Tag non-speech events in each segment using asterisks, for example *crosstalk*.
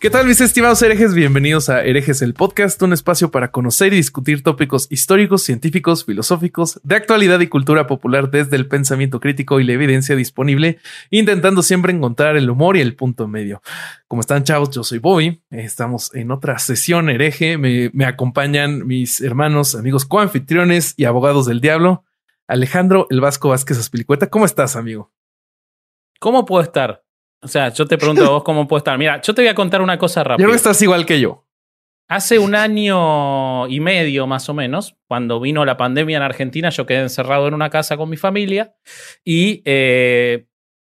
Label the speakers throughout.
Speaker 1: ¿Qué tal mis estimados herejes? Bienvenidos a Herejes el Podcast, un espacio para conocer y discutir tópicos históricos, científicos, filosóficos, de actualidad y cultura popular desde el pensamiento crítico y la evidencia disponible, intentando siempre encontrar el humor y el punto medio. ¿Cómo están chavos? Yo soy Bobby, estamos en otra sesión hereje, me, me acompañan mis hermanos, amigos coanfitriones y abogados del diablo, Alejandro El Vasco Vázquez Aspilicueta. ¿Cómo estás, amigo?
Speaker 2: ¿Cómo puedo estar? O sea, yo te pregunto a vos cómo puedo estar. Mira, yo te voy a contar una cosa rápida.
Speaker 1: Yo no estás igual que yo.
Speaker 2: Hace un año y medio más o menos, cuando vino la pandemia en Argentina, yo quedé encerrado en una casa con mi familia y eh,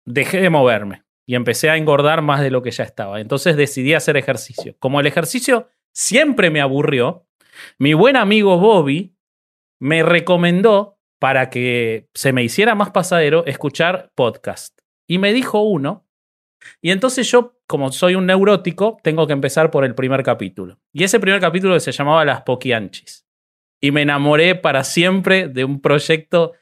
Speaker 2: dejé de moverme y empecé a engordar más de lo que ya estaba. Entonces decidí hacer ejercicio. Como el ejercicio siempre me aburrió, mi buen amigo Bobby me recomendó para que se me hiciera más pasadero escuchar podcast. Y me dijo uno y entonces yo, como soy un neurótico, tengo que empezar por el primer capítulo. Y ese primer capítulo se llamaba Las Poquianchis. Y me enamoré para siempre de un proyecto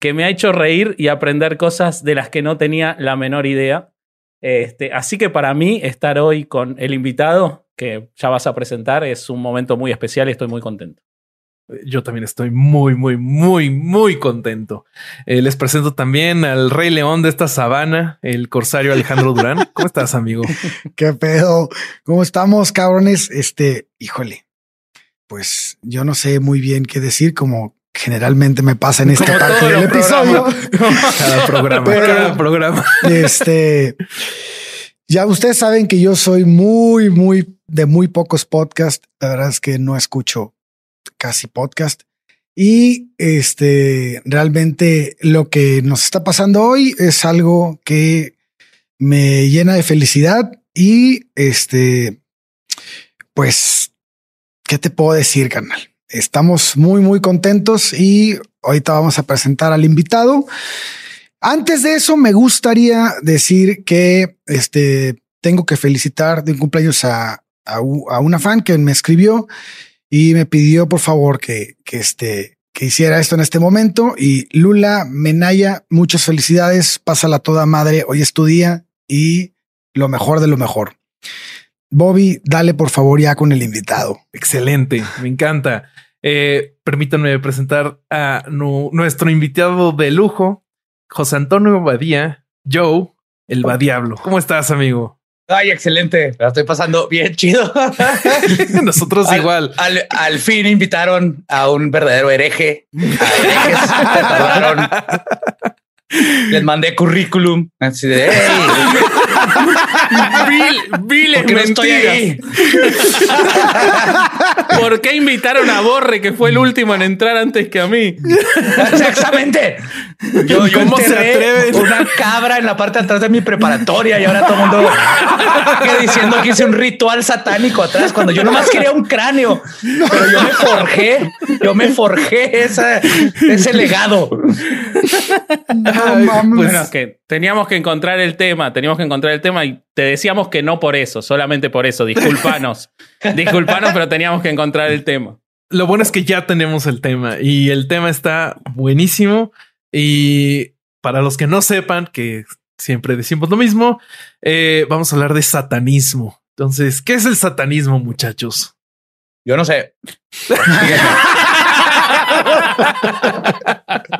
Speaker 2: que me ha hecho reír y aprender cosas de las que no tenía la menor idea. Este, así que para mí estar hoy con el invitado que ya vas a presentar es un momento muy especial y estoy muy contento.
Speaker 1: Yo también estoy muy, muy, muy, muy contento. Eh, les presento también al Rey León de esta sabana, el corsario Alejandro Durán. ¿Cómo estás, amigo? *laughs*
Speaker 3: ¿Qué pedo? ¿Cómo estamos, cabrones? Este, híjole, pues yo no sé muy bien qué decir, como generalmente me pasa en esta parte del episodio. *laughs*
Speaker 1: Cada programa,
Speaker 3: Pero-
Speaker 1: cada programa.
Speaker 3: Este, ya ustedes saben que yo soy muy, muy de muy pocos podcasts. La verdad es que no escucho casi podcast. Y este, realmente lo que nos está pasando hoy es algo que me llena de felicidad y este, pues, ¿qué te puedo decir, canal? Estamos muy, muy contentos y ahorita vamos a presentar al invitado. Antes de eso, me gustaría decir que este, tengo que felicitar de un cumpleaños a, a una fan que me escribió y me pidió por favor que, que, este, que hiciera esto en este momento. Y Lula Menaya, muchas felicidades, pásala toda madre, hoy es tu día y lo mejor de lo mejor. Bobby, dale por favor ya con el invitado.
Speaker 1: Excelente, me encanta. Eh, permítanme presentar a nu- nuestro invitado de lujo, José Antonio Badía, Joe, el Badiablo. ¿Cómo estás, amigo?
Speaker 4: Ay, excelente. La estoy pasando bien chido. *laughs*
Speaker 1: Nosotros
Speaker 4: Al-
Speaker 1: igual.
Speaker 4: Al, al fin invitaron a un verdadero hereje. A herejes. *laughs* Les mandé currículum. Así de, "Hey, *laughs*
Speaker 2: Vil, viles
Speaker 4: ¿por qué no estoy
Speaker 2: mentiras.
Speaker 4: ahí? *laughs*
Speaker 2: ¿Por qué invitaron a Borre, que fue el último en entrar antes que a mí?
Speaker 4: Exactamente. Yo, yo
Speaker 1: ¿Cómo se
Speaker 4: enterré
Speaker 1: atreven?
Speaker 4: una cabra en la parte de atrás de mi preparatoria y ahora todo el mundo que diciendo que hice un ritual satánico atrás cuando yo nomás quería un cráneo. Pero yo me forjé, yo me forjé esa- ese legado.
Speaker 1: Ay, pues,
Speaker 2: Bueno, es que teníamos que encontrar el tema, teníamos que encontrar el tema y te decíamos que no por eso, solamente por eso. Disculpanos. *laughs* Disculpanos, pero teníamos que encontrar el tema.
Speaker 1: lo bueno es que ya tenemos el tema y el tema está buenísimo. Y para los que no sepan, que siempre decimos lo mismo, eh, vamos a hablar de satanismo. Entonces, ¿qué es el satanismo, muchachos?
Speaker 4: Yo no sé. *laughs* *laughs*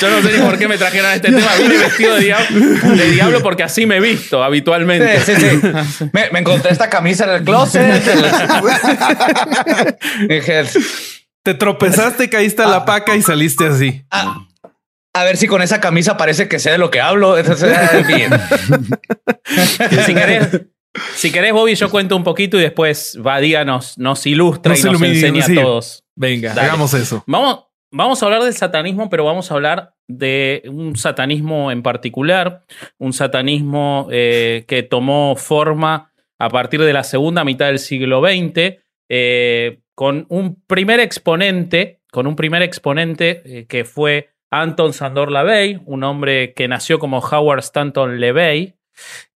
Speaker 2: Yo no sé ni por qué me trajeron a este tema. Vine *laughs* vestido de diablo, de diablo porque así me he visto habitualmente.
Speaker 4: Sí, sí, sí. *laughs* Me, me encontré esta camisa en el closet. *laughs* Dije,
Speaker 1: Te tropezaste, caíste a la paca y saliste así.
Speaker 4: "Ah, a ver si con esa camisa parece que sé de lo que hablo. Bien.
Speaker 2: Si querés, si querés, Bobby, yo cuento un poquito y después Badía nos, nos ilustra
Speaker 1: Nos
Speaker 2: y nos
Speaker 1: ilumina,
Speaker 2: enseña
Speaker 1: sí.
Speaker 2: a todos.
Speaker 1: Venga,
Speaker 2: Dale.
Speaker 1: hagamos eso.
Speaker 2: Vamos, vamos a hablar del satanismo, pero vamos a hablar de un satanismo en particular, un satanismo eh, que tomó forma a partir de la segunda mitad del siglo XX, eh, con un primer exponente, con un primer exponente eh, que fue Anton Sandor LaVey, un hombre que nació como Howard Stanton LeVey,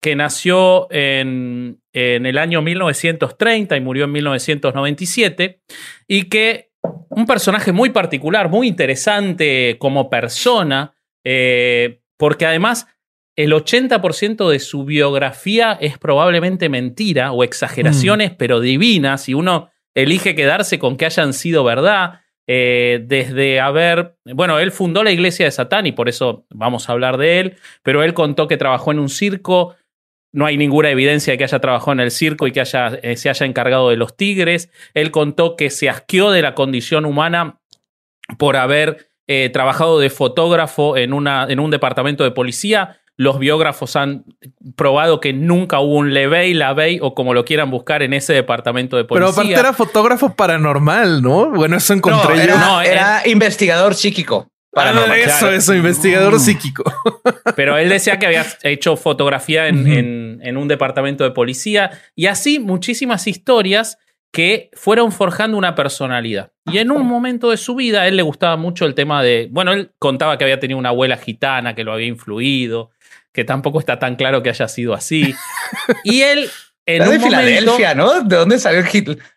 Speaker 2: que nació en, en, el año 1930 y murió en 1997, y que un personaje muy particular, muy interesante como persona, eh, porque además el 80% de su biografía es probablemente mentira o exageraciones, pero divinas, y uno elige quedarse con que hayan sido verdad. Eh, desde haber, bueno, él fundó la iglesia de Satán y por eso vamos a hablar de él, pero él contó que trabajó en un circo, no hay ninguna evidencia de que haya trabajado en el circo y que haya, eh, se haya encargado de los tigres, él contó que se asqueó de la condición humana por haber eh, trabajado de fotógrafo en, una, en un departamento de policía, los biógrafos han probado que nunca hubo un Levey, Lavey o como lo quieran buscar en ese departamento de policía.
Speaker 1: Pero aparte era fotógrafo paranormal, ¿no? Bueno, eso encontré
Speaker 4: no,
Speaker 1: yo.
Speaker 4: No, era, investigador psíquico.
Speaker 1: Paranormal, eso, claro. eso, investigador mm. psíquico. *laughs*
Speaker 2: Pero él decía que había hecho fotografía en, uh -huh. en, en un departamento de policía y así muchísimas historias que fueron forjando una personalidad. Y en un momento de su vida, a él le gustaba mucho el tema de, bueno, él contaba que había tenido una abuela gitana que lo había influido, que tampoco está tan claro que haya sido así. *laughs* Y él en
Speaker 4: de
Speaker 2: un
Speaker 4: Filadelfia, ¿no? ¿De dónde salió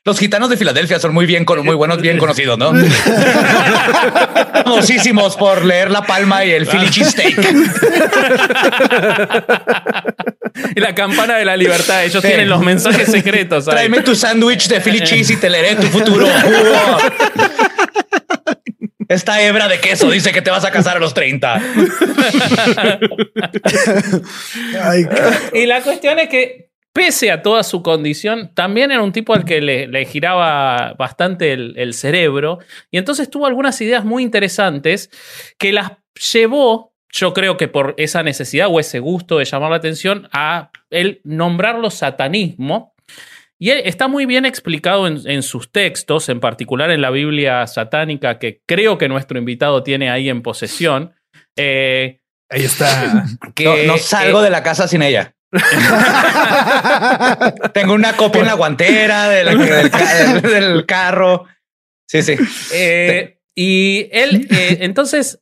Speaker 4: Los gitanos de Filadelfia son muy bien, muy buenos, bien *laughs* conocidos, ¿no? *laughs* Famosísimos por leer La Palma y el Philly Cheesesteak. *laughs*
Speaker 2: y la campana de la libertad. Ellos sí. tienen los mensajes secretos.
Speaker 4: ¿sabes? Tráeme tu sándwich de Philly Cheese y te leeré tu futuro. Esta hebra de queso dice que te vas a casar a los 30.
Speaker 2: Ay, y la cuestión es que, pese a toda su condición, también era un tipo al que le, le giraba bastante el, el, cerebro. Y entonces tuvo algunas ideas muy interesantes que las llevó, yo creo que por esa necesidad o ese gusto de llamar la atención, a el nombrarlo satanismo y está muy bien explicado en, en, sus textos, en particular en la Biblia satánica, que creo que nuestro invitado tiene ahí en posesión. Eh,
Speaker 1: ahí está. *laughs*
Speaker 4: Que, no, no salgo eh, de la casa sin ella. *laughs* Tengo una copia en la guantera del, del, del carro. Sí, sí.
Speaker 2: Eh, y él, eh, entonces,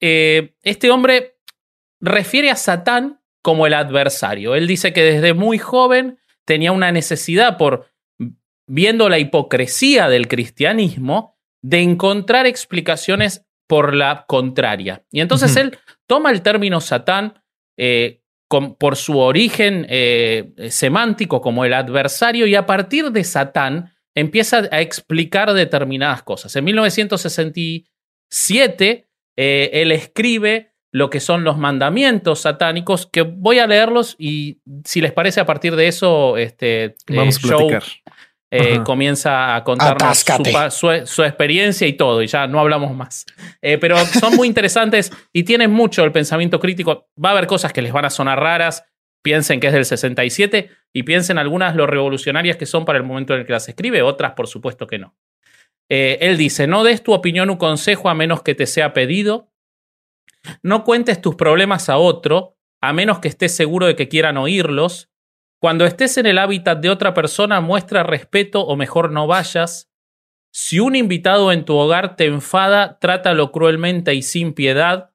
Speaker 2: este hombre refiere a Satán como el adversario. Él dice que desde muy joven tenía una necesidad por, viendo la hipocresía del cristianismo, de encontrar explicaciones por la contraria. Y entonces uh -huh. él toma el término Satán eh, con, por su origen eh, semántico como el adversario y a partir de Satán empieza a explicar determinadas cosas. En 1967 eh, él escribe lo que son los mandamientos satánicos, que voy a leerlos y si les parece a partir de eso, este
Speaker 1: Vamos
Speaker 2: eh,
Speaker 1: a platicar.
Speaker 2: Eh, comienza a contarnos su, su, su, experiencia y todo, y ya no hablamos más. Eh, pero son muy interesantes y tienen mucho el pensamiento crítico. Va a haber cosas que les van a sonar raras, piensen que es del 67 y piensen algunas lo revolucionarias que son para el momento en el que las escribe, otras por supuesto que no. Eh, él dice, no des tu opinión o consejo a menos que te sea pedido, no cuentes tus problemas a otro, a menos que estés seguro de que quieran oírlos. Cuando estés en el hábitat de otra persona, muestra respeto o mejor no vayas. Si un invitado en tu hogar te enfada, trátalo cruelmente y sin piedad.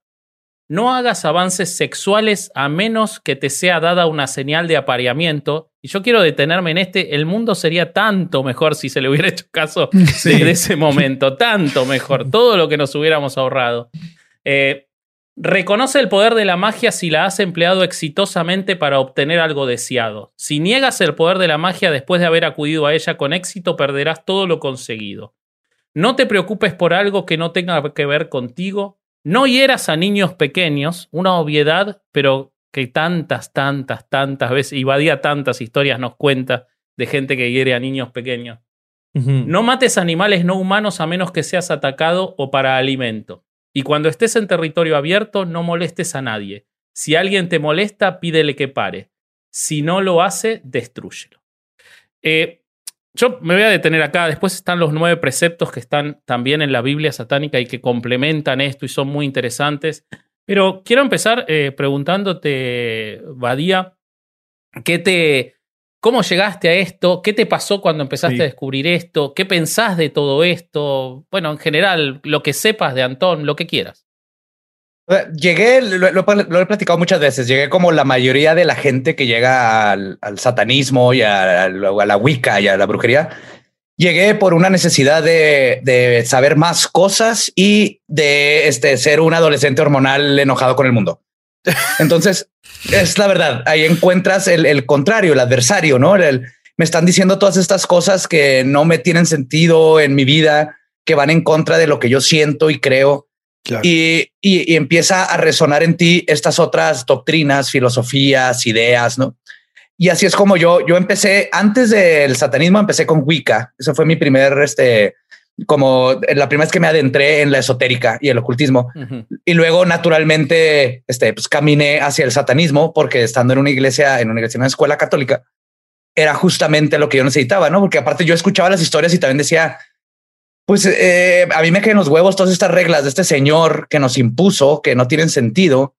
Speaker 2: No hagas avances sexuales a menos que te sea dada una señal de apareamiento. Y yo quiero detenerme en este. El mundo sería tanto mejor si se le hubiera hecho caso *laughs* sí. de ese momento. Tanto mejor. Todo lo que nos hubiéramos ahorrado. Eh, Reconoce el poder de la magia si la has empleado exitosamente para obtener algo deseado. Si niegas el poder de la magia después de haber acudido a ella con éxito, perderás todo lo conseguido. No te preocupes por algo que no tenga que ver contigo. No hieras a niños pequeños, una obviedad, pero que tantas, tantas, tantas veces, y Badía tantas historias nos cuenta de gente que hiere a niños pequeños. Uh -huh. No mates animales no humanos a menos que seas atacado o para alimento. Y cuando estés en territorio abierto, no molestes a nadie. Si alguien te molesta, pídele que pare. Si no lo hace, destruyelo. Eh, yo me voy a detener acá. Después están los nueve preceptos que están también en la Biblia satánica y que complementan esto y son muy interesantes. Pero quiero empezar eh, preguntándote, Badía, ¿qué te, ¿cómo llegaste a esto? ¿Qué te pasó cuando empezaste
Speaker 1: Sí.
Speaker 2: a descubrir esto? ¿Qué pensás de todo esto? Bueno, en general, lo que sepas de Antón, lo que quieras.
Speaker 4: Llegué, lo, lo- lo he platicado muchas veces, llegué como la mayoría de la gente que llega al, al satanismo y a, a la Wicca y a la brujería. Llegué por una necesidad de, de saber más cosas y de este, ser un adolescente hormonal enojado con el mundo. Entonces, es la verdad, ahí encuentras el, el contrario, el adversario, ¿no? El- me están diciendo todas estas cosas que no me tienen sentido en mi vida, que van en contra de lo que yo siento y creo
Speaker 3: Claro.
Speaker 4: y, y- y empieza a resonar en ti estas otras doctrinas, filosofías, ideas, ¿no? Y así es como yo, yo empecé, antes del satanismo, empecé con Wicca. Eso fue mi primer, este, como la primera vez que me adentré en la esotérica y el ocultismo. Y luego, naturalmente, este, pues caminé hacia el satanismo porque estando en una iglesia, en una iglesia, en una escuela católica, era justamente lo que yo necesitaba, ¿no? Porque aparte yo escuchaba las historias y también decía, pues eh, a mí me caen los huevos todas estas reglas de este señor que nos impuso, que no tienen sentido.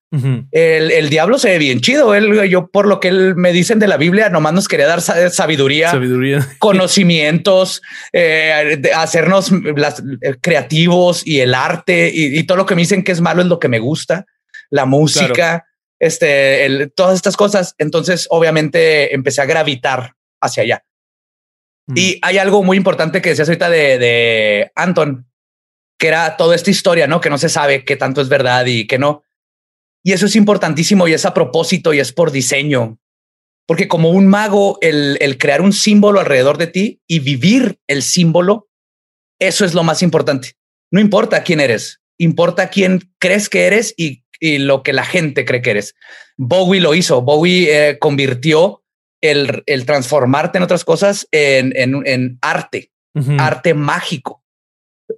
Speaker 4: El, el diablo se ve bien chido. Él, yo, por lo que él me dicen de la Biblia, nomás nos quería dar sa- sabiduría,
Speaker 1: Sabiduría. *laughs*
Speaker 4: conocimientos, eh, hacernos las, eh, creativos y el arte y, y todo lo que me dicen que es malo es lo que me gusta, la música, este, el- todas estas cosas. Entonces, obviamente, empecé a gravitar hacia allá. Y hay algo muy importante que decías ahorita de, de Anton, que era toda esta historia, ¿no? Que no se sabe qué tanto es verdad y qué no. Y eso es importantísimo y es a propósito y es por diseño. Porque como un mago, el, el crear un símbolo alrededor de ti y vivir el símbolo, eso es lo más importante. No importa quién eres, importa quién crees que eres y, y lo que la gente cree que eres. Bowie lo hizo. Bowie eh, convirtió el, el transformarte en otras cosas en, en, en arte, arte mágico.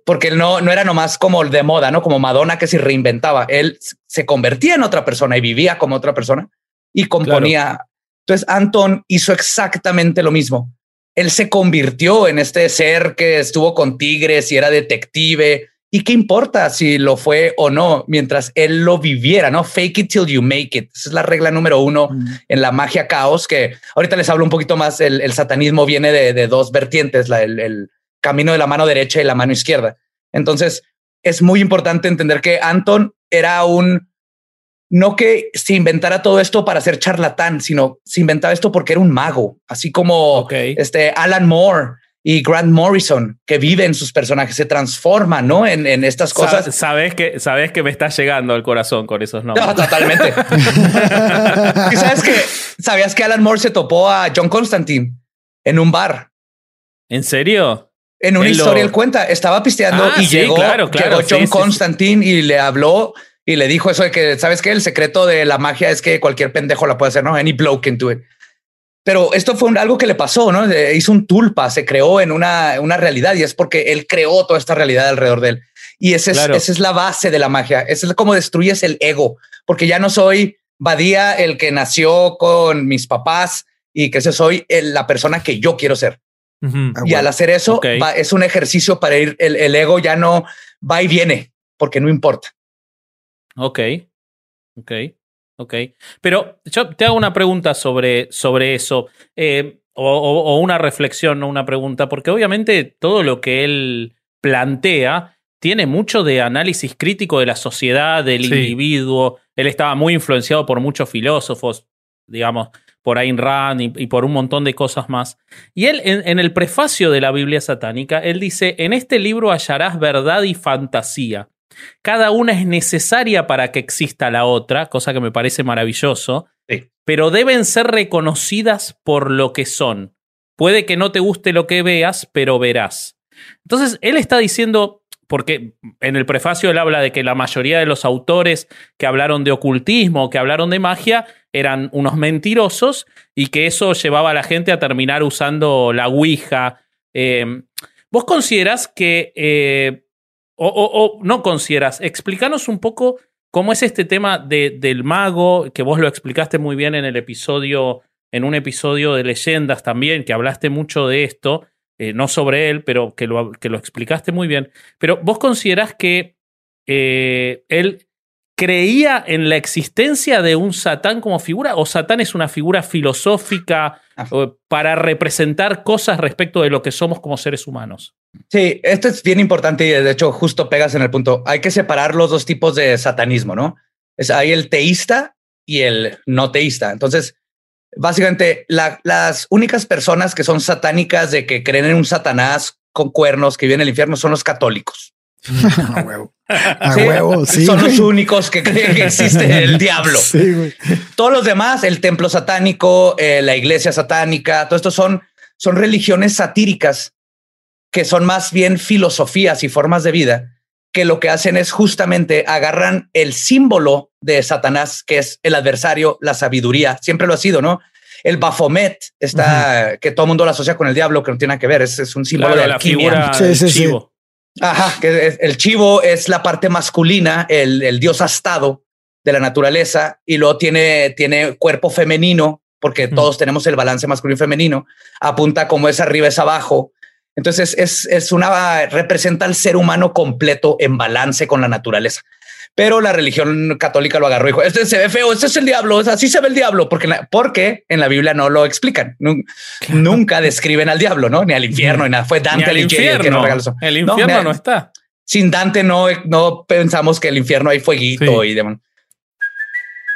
Speaker 4: Porque él no, no era nomás como el de moda, no como Madonna que se reinventaba. Él se convertía en otra persona y vivía como otra persona y componía. Entonces, Anton hizo exactamente lo mismo. Él se convirtió en este ser que estuvo con tigres y era detective. ¿Y qué importa si lo fue o no mientras él lo viviera? No fake it till you make it. Esa es la regla número uno en la magia caos, que ahorita les hablo un poquito más. El, el satanismo viene de, de dos vertientes, la, el, el camino de la mano derecha y la mano izquierda. Entonces es muy importante entender que Anton era un no que se inventara todo esto para ser charlatán, sino se inventaba esto porque era un mago, así como este Alan Moore y Grant Morrison, que viven sus personajes, se transforman ¿no? en, en estas
Speaker 2: Sa-
Speaker 4: cosas.
Speaker 2: sabes, que, sabes que me está llegando al corazón con esos nombres.
Speaker 4: No, totalmente. *laughs* y sabes que sabías que Alan Moore se topó a John Constantine en un bar.
Speaker 2: ¿En serio?
Speaker 4: En una
Speaker 2: lo-
Speaker 4: historia él cuenta, estaba pisteando
Speaker 2: Ah,
Speaker 4: y
Speaker 2: sí,
Speaker 4: llegó,
Speaker 2: claro, claro,
Speaker 4: llegó John
Speaker 2: sí.
Speaker 4: Constantine y le habló y le dijo eso de que, ¿sabes qué? El secreto de la magia es que cualquier pendejo la puede hacer, ¿no? Any bloke can do it. Pero esto fue un- algo que le pasó, ¿no? Eh, Hizo un tulpa, se creó en una, una realidad y es porque él creó toda esta realidad alrededor de él. Y ese es,
Speaker 2: Claro.
Speaker 4: esa es la base de la magia. Esa es como destruyes el ego, porque ya no soy Badía el que nació con mis papás y que ese soy el- la persona que yo quiero ser.
Speaker 1: Ujú.
Speaker 3: Ah,
Speaker 4: Y al hacer eso,
Speaker 2: Ok.
Speaker 4: va- es un ejercicio para ir, el, el ego ya no va y viene, porque no importa.
Speaker 2: Ok. Ok. Ok. Pero yo te hago una pregunta sobre, sobre eso. eh, o, una reflexión, no una pregunta, porque obviamente todo lo que él plantea tiene mucho de análisis crítico de la sociedad, del
Speaker 1: Sí.
Speaker 2: individuo. Él estaba muy influenciado por muchos filósofos, digamos, por Ayn Rand y, y por un montón de cosas más. Y él, en, en el prefacio de la Biblia satánica, él dice, en este libro hallarás verdad y fantasía. Cada una es necesaria para que exista la otra, cosa que me parece maravilloso,
Speaker 4: Sí.
Speaker 2: pero deben ser reconocidas por lo que son. Puede que no te guste lo que veas, pero verás. Entonces, él está diciendo, porque en el prefacio él habla de que la mayoría de los autores que hablaron de ocultismo, que hablaron de magia, eran unos mentirosos y que eso llevaba a la gente a terminar usando la Ouija. Eh, ¿Vos considerás que, eh, o, o- o no consideras, explícanos un poco cómo es este tema de- del mago, que vos lo explicaste muy bien en el episodio, en un episodio de leyendas también, que hablaste mucho de esto, eh, no sobre él, pero que lo, que lo explicaste muy bien. Pero vos considerás que eh, él creía en la existencia de un Satán como figura o Satán es una figura filosófica
Speaker 4: Ah.
Speaker 2: eh, para representar cosas respecto de lo que somos como seres humanos.
Speaker 4: Sí, esto es bien importante y de hecho justo pegas en el punto. Hay que separar los dos tipos de satanismo, ¿no? Es, hay el teísta y el no teísta. Entonces, básicamente la- las únicas personas que son satánicas de que creen en un Satanás con cuernos que vive en el infierno son los católicos. *laughs*
Speaker 3: A huevo. A
Speaker 4: Sí,
Speaker 3: huevo, sí.
Speaker 4: son los únicos que creen que existe *laughs* el diablo.
Speaker 3: Sí, güey.
Speaker 4: Todos los demás, el templo satánico, eh, la iglesia satánica, todo esto son, son religiones satíricas que son más bien filosofías y formas de vida que lo que hacen es justamente agarran el símbolo de Satanás, que es el adversario, la sabiduría. Siempre lo ha sido, ¿no? El Baphomet está que todo el mundo lo asocia con el diablo, que no tiene nada que ver. Es, es un símbolo
Speaker 2: Claro,
Speaker 4: de
Speaker 2: la
Speaker 4: alquimia.
Speaker 2: figura
Speaker 3: Sí, sí, sí.
Speaker 2: chivo.
Speaker 4: Ajá, que es- el chivo es la parte masculina, el, el dios astado de la naturaleza, y luego tiene, tiene cuerpo femenino, porque
Speaker 2: Ujú.
Speaker 4: todos tenemos el balance masculino y femenino, apunta como es arriba, es abajo. Entonces es, es una, representa al ser humano completo en balance con la naturaleza. Pero la religión católica lo agarró y dijo, este se ve feo, este es el diablo, así se ve el diablo, porque, en la- porque en la Biblia no lo explican. Nun- Nunca describen al diablo, ¿no? Ni al infierno, ni nada. Fue Dante el que nos
Speaker 2: infierno.
Speaker 4: regaló eso.
Speaker 2: El
Speaker 4: No,
Speaker 2: infierno
Speaker 4: me-
Speaker 2: no está.
Speaker 4: sin Dante no, no pensamos que el infierno hay fueguito
Speaker 1: Sí.
Speaker 4: y demás.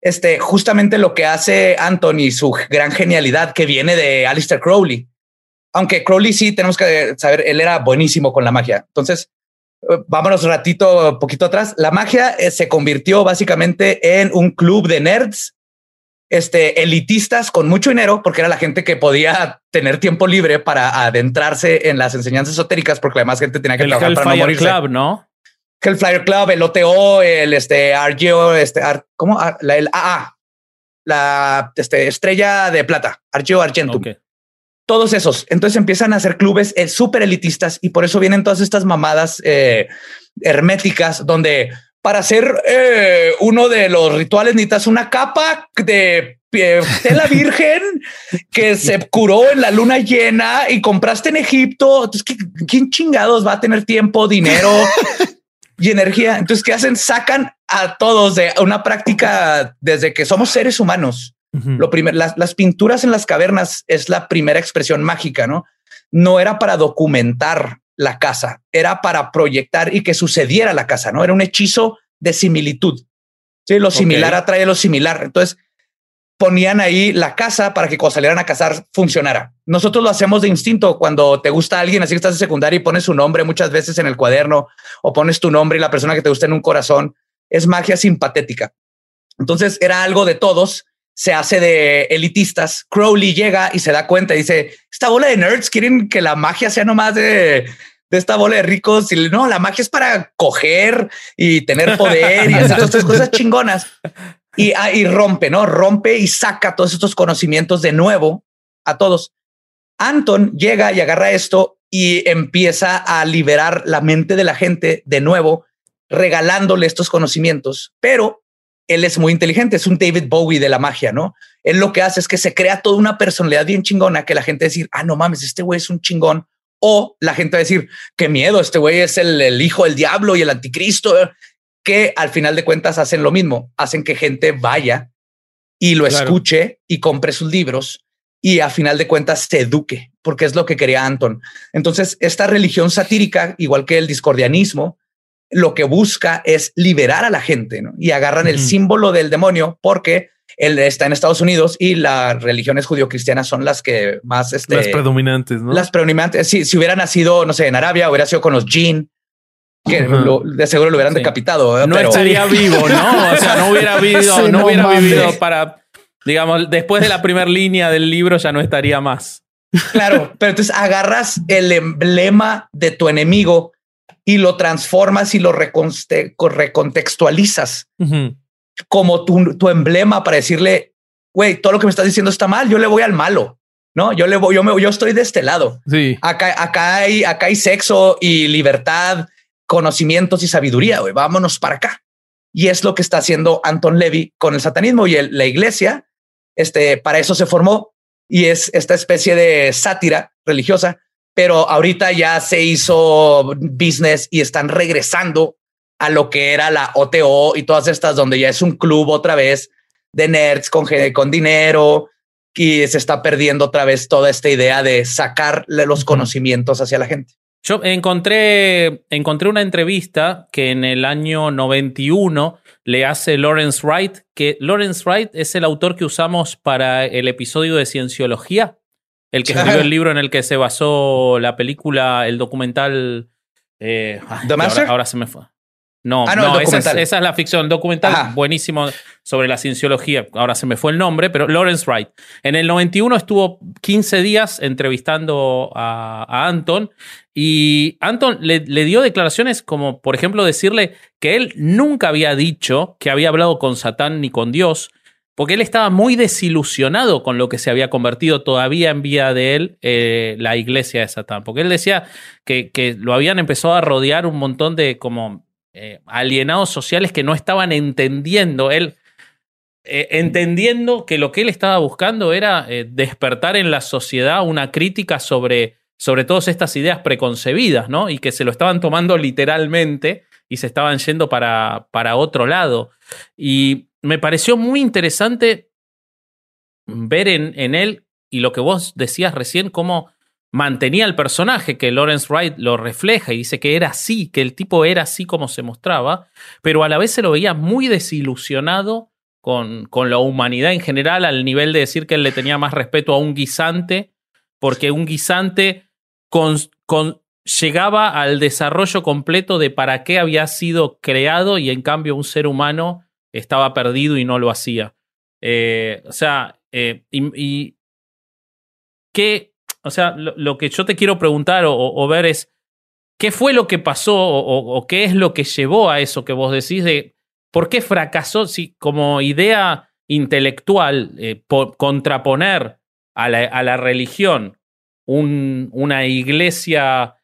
Speaker 4: este, justamente lo que hace Anthony, su gran genialidad que viene de Alistair Crowley. Aunque Crowley sí tenemos que saber, él era buenísimo con la magia. Entonces, eh, vámonos un ratito, poquito atrás. La magia eh, se convirtió básicamente en un club de nerds, este, elitistas con mucho dinero, porque era la gente que podía tener tiempo libre para adentrarse en las enseñanzas esotéricas, porque además gente tenía que
Speaker 2: El
Speaker 4: trabajar para no morirse.
Speaker 2: Club, ¿no?
Speaker 4: Que el Flyer Club, el OTO, el este RGO, este Ar- ¿cómo? Ar- la, el AA, la este, estrella de plata, Argeo Argentum. Todos esos. Entonces empiezan a hacer clubes eh, súper elitistas y por eso vienen todas estas mamadas eh, herméticas donde para hacer eh, uno de los rituales necesitas una capa de tela *laughs* virgen que se curó en la luna llena y compraste en Egipto. Entonces, ¿qué- ¿quién chingados va a tener tiempo, dinero *laughs* y energía? Entonces, ¿qué hacen? Sacan a todos de una práctica desde que somos seres humanos. Lo primer, las, las pinturas en las cavernas es la primera expresión mágica, ¿no? No era para documentar la casa, era para proyectar y que sucediera la casa, ¿no? Era un hechizo de similitud. Sí, lo similar atrae lo similar. Entonces ponían ahí la casa para que cuando salieran a cazar funcionara. Nosotros lo hacemos de instinto cuando te gusta alguien, así que estás en secundaria y pones su nombre muchas veces en el cuaderno o pones tu nombre y la persona que te gusta en un corazón. Es magia simpatética. Entonces era algo de todos se hace de elitistas. Crowley llega y se da cuenta y dice, esta bola de nerds quieren que la magia sea nomás de, de esta bola de ricos. Y no, la magia es para coger y tener poder y *laughs* hacer todas estas cosas chingonas. Y, ah, y rompe, ¿no? Rompe y saca todos estos conocimientos de nuevo a todos. Anton llega y agarra esto y empieza a liberar la mente de la gente de nuevo, regalándole estos conocimientos, pero él es muy inteligente, es un David Bowie de la magia, ¿no? Él lo que hace es que se crea toda una personalidad bien chingona que la gente decir, ah, no mames, este güey es un chingón. O la gente va a decir, qué miedo, este güey es el, el hijo del diablo y el anticristo, que al final de cuentas hacen lo mismo, hacen que gente vaya y lo
Speaker 2: Claro.
Speaker 4: escuche y compre sus libros y a final de cuentas se eduque, porque es lo que quería Anton. Entonces, esta religión satírica, igual que el discordianismo, lo que busca es liberar a la gente ¿no? y agarran el símbolo del demonio porque él está en Estados Unidos y las religiones judio-cristianas son las que más este,
Speaker 1: Las predominantes, ¿no?
Speaker 4: las predominantes. Si, si hubiera nacido, no sé, en Arabia, hubiera sido con los jin, que lo- de seguro lo hubieran
Speaker 2: Sí.
Speaker 4: decapitado. ¿verdad?
Speaker 2: No
Speaker 4: Pero-
Speaker 2: estaría *laughs* vivo, ¿no? O sea, no hubiera *laughs* vivido,
Speaker 3: Sí,
Speaker 2: no
Speaker 3: no
Speaker 2: hubiera vivido para, digamos, después de la primera línea del libro ya no estaría más.
Speaker 4: Claro, pero entonces agarras el emblema de tu enemigo y lo transformas y lo reconte- recontextualizas
Speaker 1: Ujú.
Speaker 4: como tu, tu emblema para decirle, güey, todo lo que me estás diciendo está mal, yo le voy al malo, ¿no? Yo le voy, yo me, yo estoy de este lado.
Speaker 1: Sí.
Speaker 4: Acá, acá hay, acá hay sexo y libertad, conocimientos y sabiduría, güey, vámonos para acá. Y es lo que está haciendo Anton Levy con el satanismo y el- la iglesia. Este, para eso se formó y es esta especie de sátira religiosa, pero ahorita ya se hizo business y están regresando a lo que era la OTO y todas estas, donde ya es un club otra vez de nerds con, con dinero y se está perdiendo otra vez toda esta idea de sacar los conocimientos hacia la gente.
Speaker 2: Yo encontré, encontré una entrevista que en el año 91 le hace Lawrence Wright, que Lawrence Wright es el autor que usamos para el episodio de Cienciología, el que escribió *laughs* el libro en el que se basó la película, el documental... eh, ay,
Speaker 4: ¿The Master?
Speaker 2: Ahora, ahora se me fue. No,
Speaker 4: Ah, no,
Speaker 2: no, esa, es,
Speaker 4: documental.
Speaker 2: esa es la ficción, documental
Speaker 4: Ajá.
Speaker 2: buenísimo sobre la cienciología. Ahora se me fue el nombre, pero Lawrence Wright. En el 91 estuvo 15 días entrevistando a, a Anton y Anton le, le dio declaraciones como, por ejemplo, decirle que él nunca había dicho que había hablado con Satán ni con Dios, porque él estaba muy desilusionado con lo que se había convertido todavía en vía de él eh, la iglesia de Satán, porque él decía que, que lo habían empezado a rodear un montón de como eh, alienados sociales que no estaban entendiendo, él eh, entendiendo que lo que él estaba buscando era eh, despertar en la sociedad una crítica sobre, sobre todas estas ideas preconcebidas, ¿no? Y que se lo estaban tomando literalmente y se estaban yendo para, para otro lado. Y me pareció muy interesante ver en, en él y lo que vos decías recién, cómo mantenía el personaje, que Lawrence Wright lo refleja y dice que era así, que el tipo era así como se mostraba, pero a la vez se lo veía muy desilusionado con, con la humanidad en general, al nivel de decir que él le tenía más respeto a un guisante, porque un guisante llegaba al desarrollo completo de para qué había sido creado y en cambio un ser humano estaba perdido y no lo hacía. Eh, o sea, eh, y, y qué, o sea, lo, que yo te quiero preguntar o, ver es, ¿qué fue lo que pasó o, qué es lo que llevó a eso que vos decís de por qué fracasó si como idea intelectual eh, po- contraponer a la, religión un- una iglesia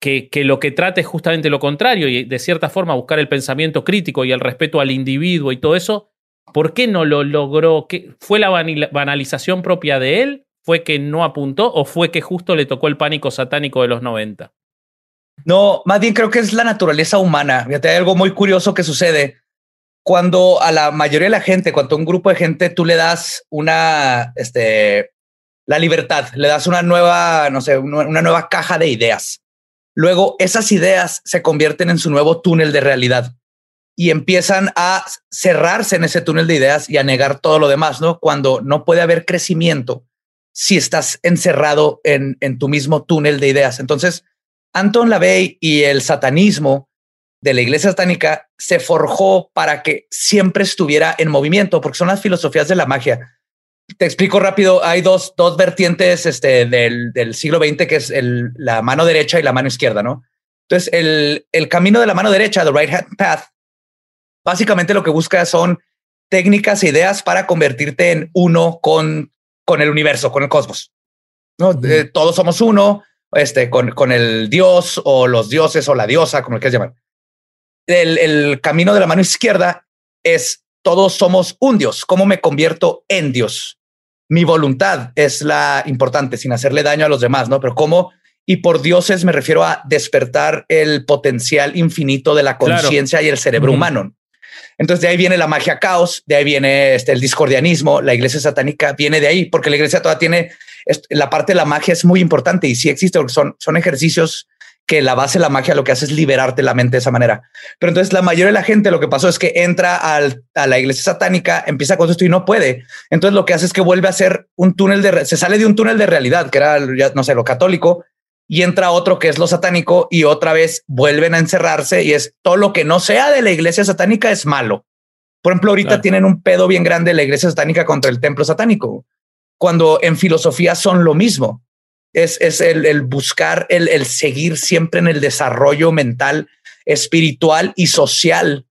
Speaker 2: que, lo que trata es justamente lo contrario y de cierta forma buscar el pensamiento crítico y el respeto al individuo y todo eso, ¿por qué no lo logró? ¿Qué- ¿Fue la banalización propia de él? ¿Fue que no apuntó o fue que justo le tocó el pánico satánico de los 90?
Speaker 4: No, más bien creo que es la naturaleza humana. Fíjate, hay algo muy curioso que sucede cuando a la mayoría de la gente, cuando a un grupo de gente tú le das una, este, la libertad, le das una nueva, no sé, una, una nueva caja de ideas. Luego esas ideas se convierten en su nuevo túnel de realidad y empiezan a cerrarse en ese túnel de ideas y a negar todo lo demás, ¿no? Cuando no puede haber crecimiento si estás encerrado en, en tu mismo túnel de ideas. Entonces, Anton LaVey y el satanismo de la iglesia satánica se forjó para que siempre estuviera en movimiento, porque son las filosofías de la magia. Te explico rápido, hay dos, dos vertientes este, del, del siglo XX, que es la mano derecha y la mano izquierda, ¿no? Entonces, el, el camino de la mano derecha, the right hand path, básicamente lo que busca son técnicas e ideas para convertirte en uno con, con el universo, con el cosmos. ¿no? Eh, todos somos uno, este, con, con el dios o los dioses o la diosa, como lo quieras llamar. El, el camino de la mano izquierda es todos somos un dios. ¿Cómo me convierto en dios? Mi voluntad es la importante, sin hacerle daño a los demás, ¿no? Pero cómo y por dioses me refiero a despertar el potencial infinito de la
Speaker 2: Claro.
Speaker 4: conciencia y el cerebro humano. Entonces de ahí viene la magia caos, de ahí viene este, el discordianismo, la iglesia satánica viene de ahí, porque la iglesia toda tiene la parte de la magia es muy importante y sí existe, son, son ejercicios que la base de la magia lo que hace es liberarte la mente de esa manera. Pero entonces la mayoría de la gente lo que pasó es que entra al- a la iglesia satánica, empieza con esto y no puede. Entonces lo que hace es que vuelve a hacer un túnel de, se sale de un túnel de realidad, que era, ya no sé, lo católico, y entra otro que es lo satánico y otra vez vuelven a encerrarse y es todo lo que no sea de la iglesia satánica es malo. Por ejemplo, ahorita
Speaker 2: Claro.
Speaker 4: tienen un pedo bien grande la iglesia satánica contra el templo satánico. cuando en filosofía son lo mismo. Es, es el, el buscar, el, el seguir siempre en el desarrollo mental, espiritual y social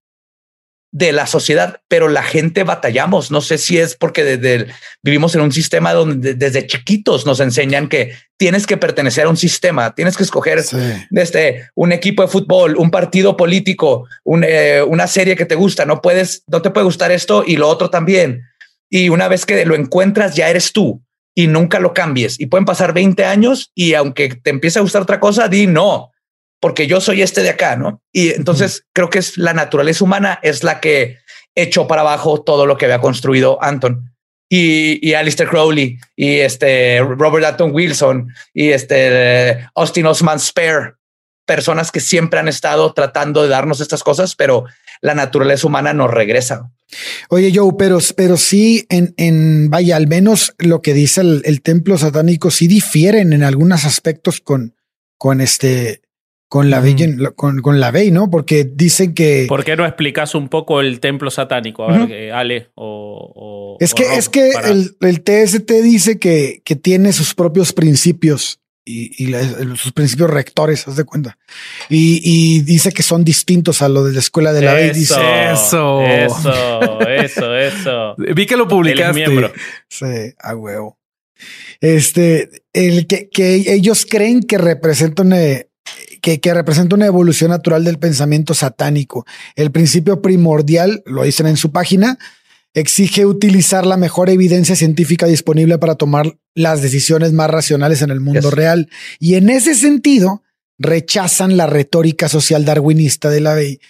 Speaker 4: de la sociedad, pero la gente batallamos. No sé si es porque desde el- vivimos en un sistema donde desde chiquitos nos enseñan que tienes que pertenecer a un sistema, tienes que escoger
Speaker 3: Sí.
Speaker 4: desde un equipo de fútbol, un partido político, un, eh, una serie que te gusta. No puedes, no te puede gustar esto y lo otro también. Y una vez que lo encuentras, ya eres tú y nunca lo cambies. Y pueden pasar 20 años y aunque te empiece a gustar otra cosa, di no, porque yo soy este de acá, ¿no? Y entonces creo que es la naturaleza humana es la que echó para abajo todo lo que había construido Anton. Y, y Alistair Crowley y este Robert Anton Wilson y este Austin Osman Spare, personas que siempre han estado tratando de darnos estas cosas, pero la naturaleza humana nos regresa.
Speaker 3: Oye, Joe, pero, pero sí, en, en vaya, al menos lo que dice el, el templo satánico, sí difieren en algunos aspectos con, con este, con la. Virgin- con, con la Bey, ¿no? Porque dicen que
Speaker 2: ¿Por qué no explicas un poco el templo satánico? A ver,
Speaker 4: Ujú.
Speaker 2: que Ale o. o-
Speaker 3: es
Speaker 2: o
Speaker 3: que,
Speaker 2: Rob,
Speaker 3: es que
Speaker 2: para-
Speaker 3: el, el TST dice que, que tiene sus propios principios y, y la- sus principios rectores, haz de cuenta. Y, y dice que son distintos a lo de la escuela de la Bey.
Speaker 2: Eso,
Speaker 3: Dice,
Speaker 1: Eso.
Speaker 2: Eso, eso, eso.
Speaker 1: Vi que lo publicaste.
Speaker 2: miembro.
Speaker 3: Sí, a huevo. Este, el que, que ellos creen que representa una, que, que representa una evolución natural del pensamiento satánico. El principio primordial, lo dicen en su página, exige utilizar la mejor evidencia científica disponible para tomar las decisiones más racionales en el mundo
Speaker 4: Yes.
Speaker 3: real. Y en ese sentido, rechazan la retórica social darwinista de la ley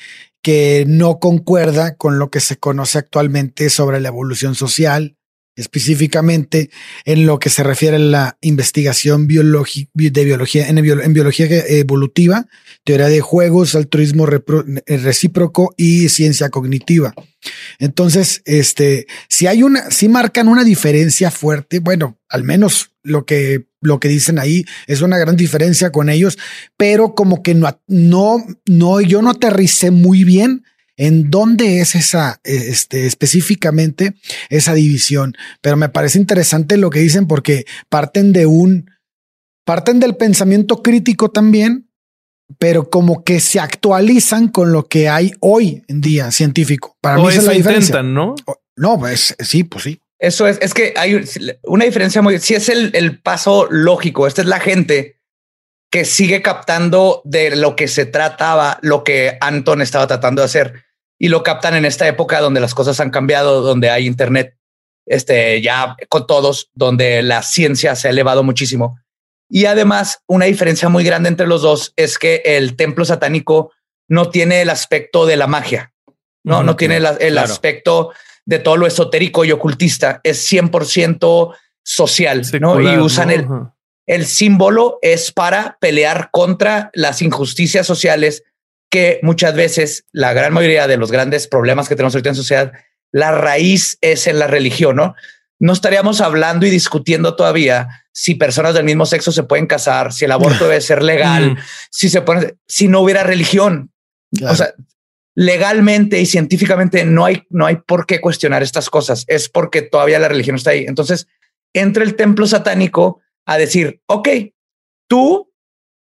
Speaker 3: que no concuerda con lo que se conoce actualmente sobre la evolución social, específicamente en lo que se refiere a la investigación biologi- bi- de biología en, bio- en biología evolutiva, teoría de juegos, altruismo eh, recíproco y ciencia cognitiva. Entonces, este, si hay una, si marcan una diferencia fuerte, bueno, al menos lo que, lo que dicen ahí es una gran diferencia con ellos, pero como que no, no, no, yo no aterricé muy bien en dónde es esa, eh, este, específicamente esa división. Pero me parece interesante lo que dicen porque parten de un, parten del pensamiento crítico también, pero como que se actualizan con lo que hay hoy en día científico. Para mí
Speaker 1: O
Speaker 3: esa es
Speaker 1: eso
Speaker 3: la diferencia.
Speaker 1: intentan, ¿no?
Speaker 3: No, pues sí, pues sí.
Speaker 4: Eso es, es que hay una diferencia muy, si es el, el paso lógico, esta es la gente que sigue captando de lo que se trataba, lo que Anton estaba tratando de hacer y lo captan en esta época donde las cosas han cambiado, donde hay internet, este ya con todos, donde la ciencia se ha elevado muchísimo. Y además, una diferencia muy grande entre los dos es que el templo satánico no tiene el aspecto de la magia, no, no tiene la- el
Speaker 2: claro.
Speaker 4: aspecto de todo lo esotérico y ocultista, es 100% social, ¿no? Y usan
Speaker 1: ¿no?
Speaker 4: el. El símbolo es para pelear contra las injusticias sociales que muchas veces la gran mayoría de los grandes problemas que tenemos ahorita en sociedad, la raíz es en la religión, ¿no? No estaríamos hablando y discutiendo todavía si personas del mismo sexo se pueden casar, si el aborto *laughs* debe ser legal,
Speaker 1: Mm.
Speaker 4: si se pone, si no hubiera religión.
Speaker 3: Claro.
Speaker 4: O sea, legalmente y científicamente no hay, no hay por qué cuestionar estas cosas. Es porque todavía la religión está ahí. Entonces entra el templo satánico a decir, ok, tú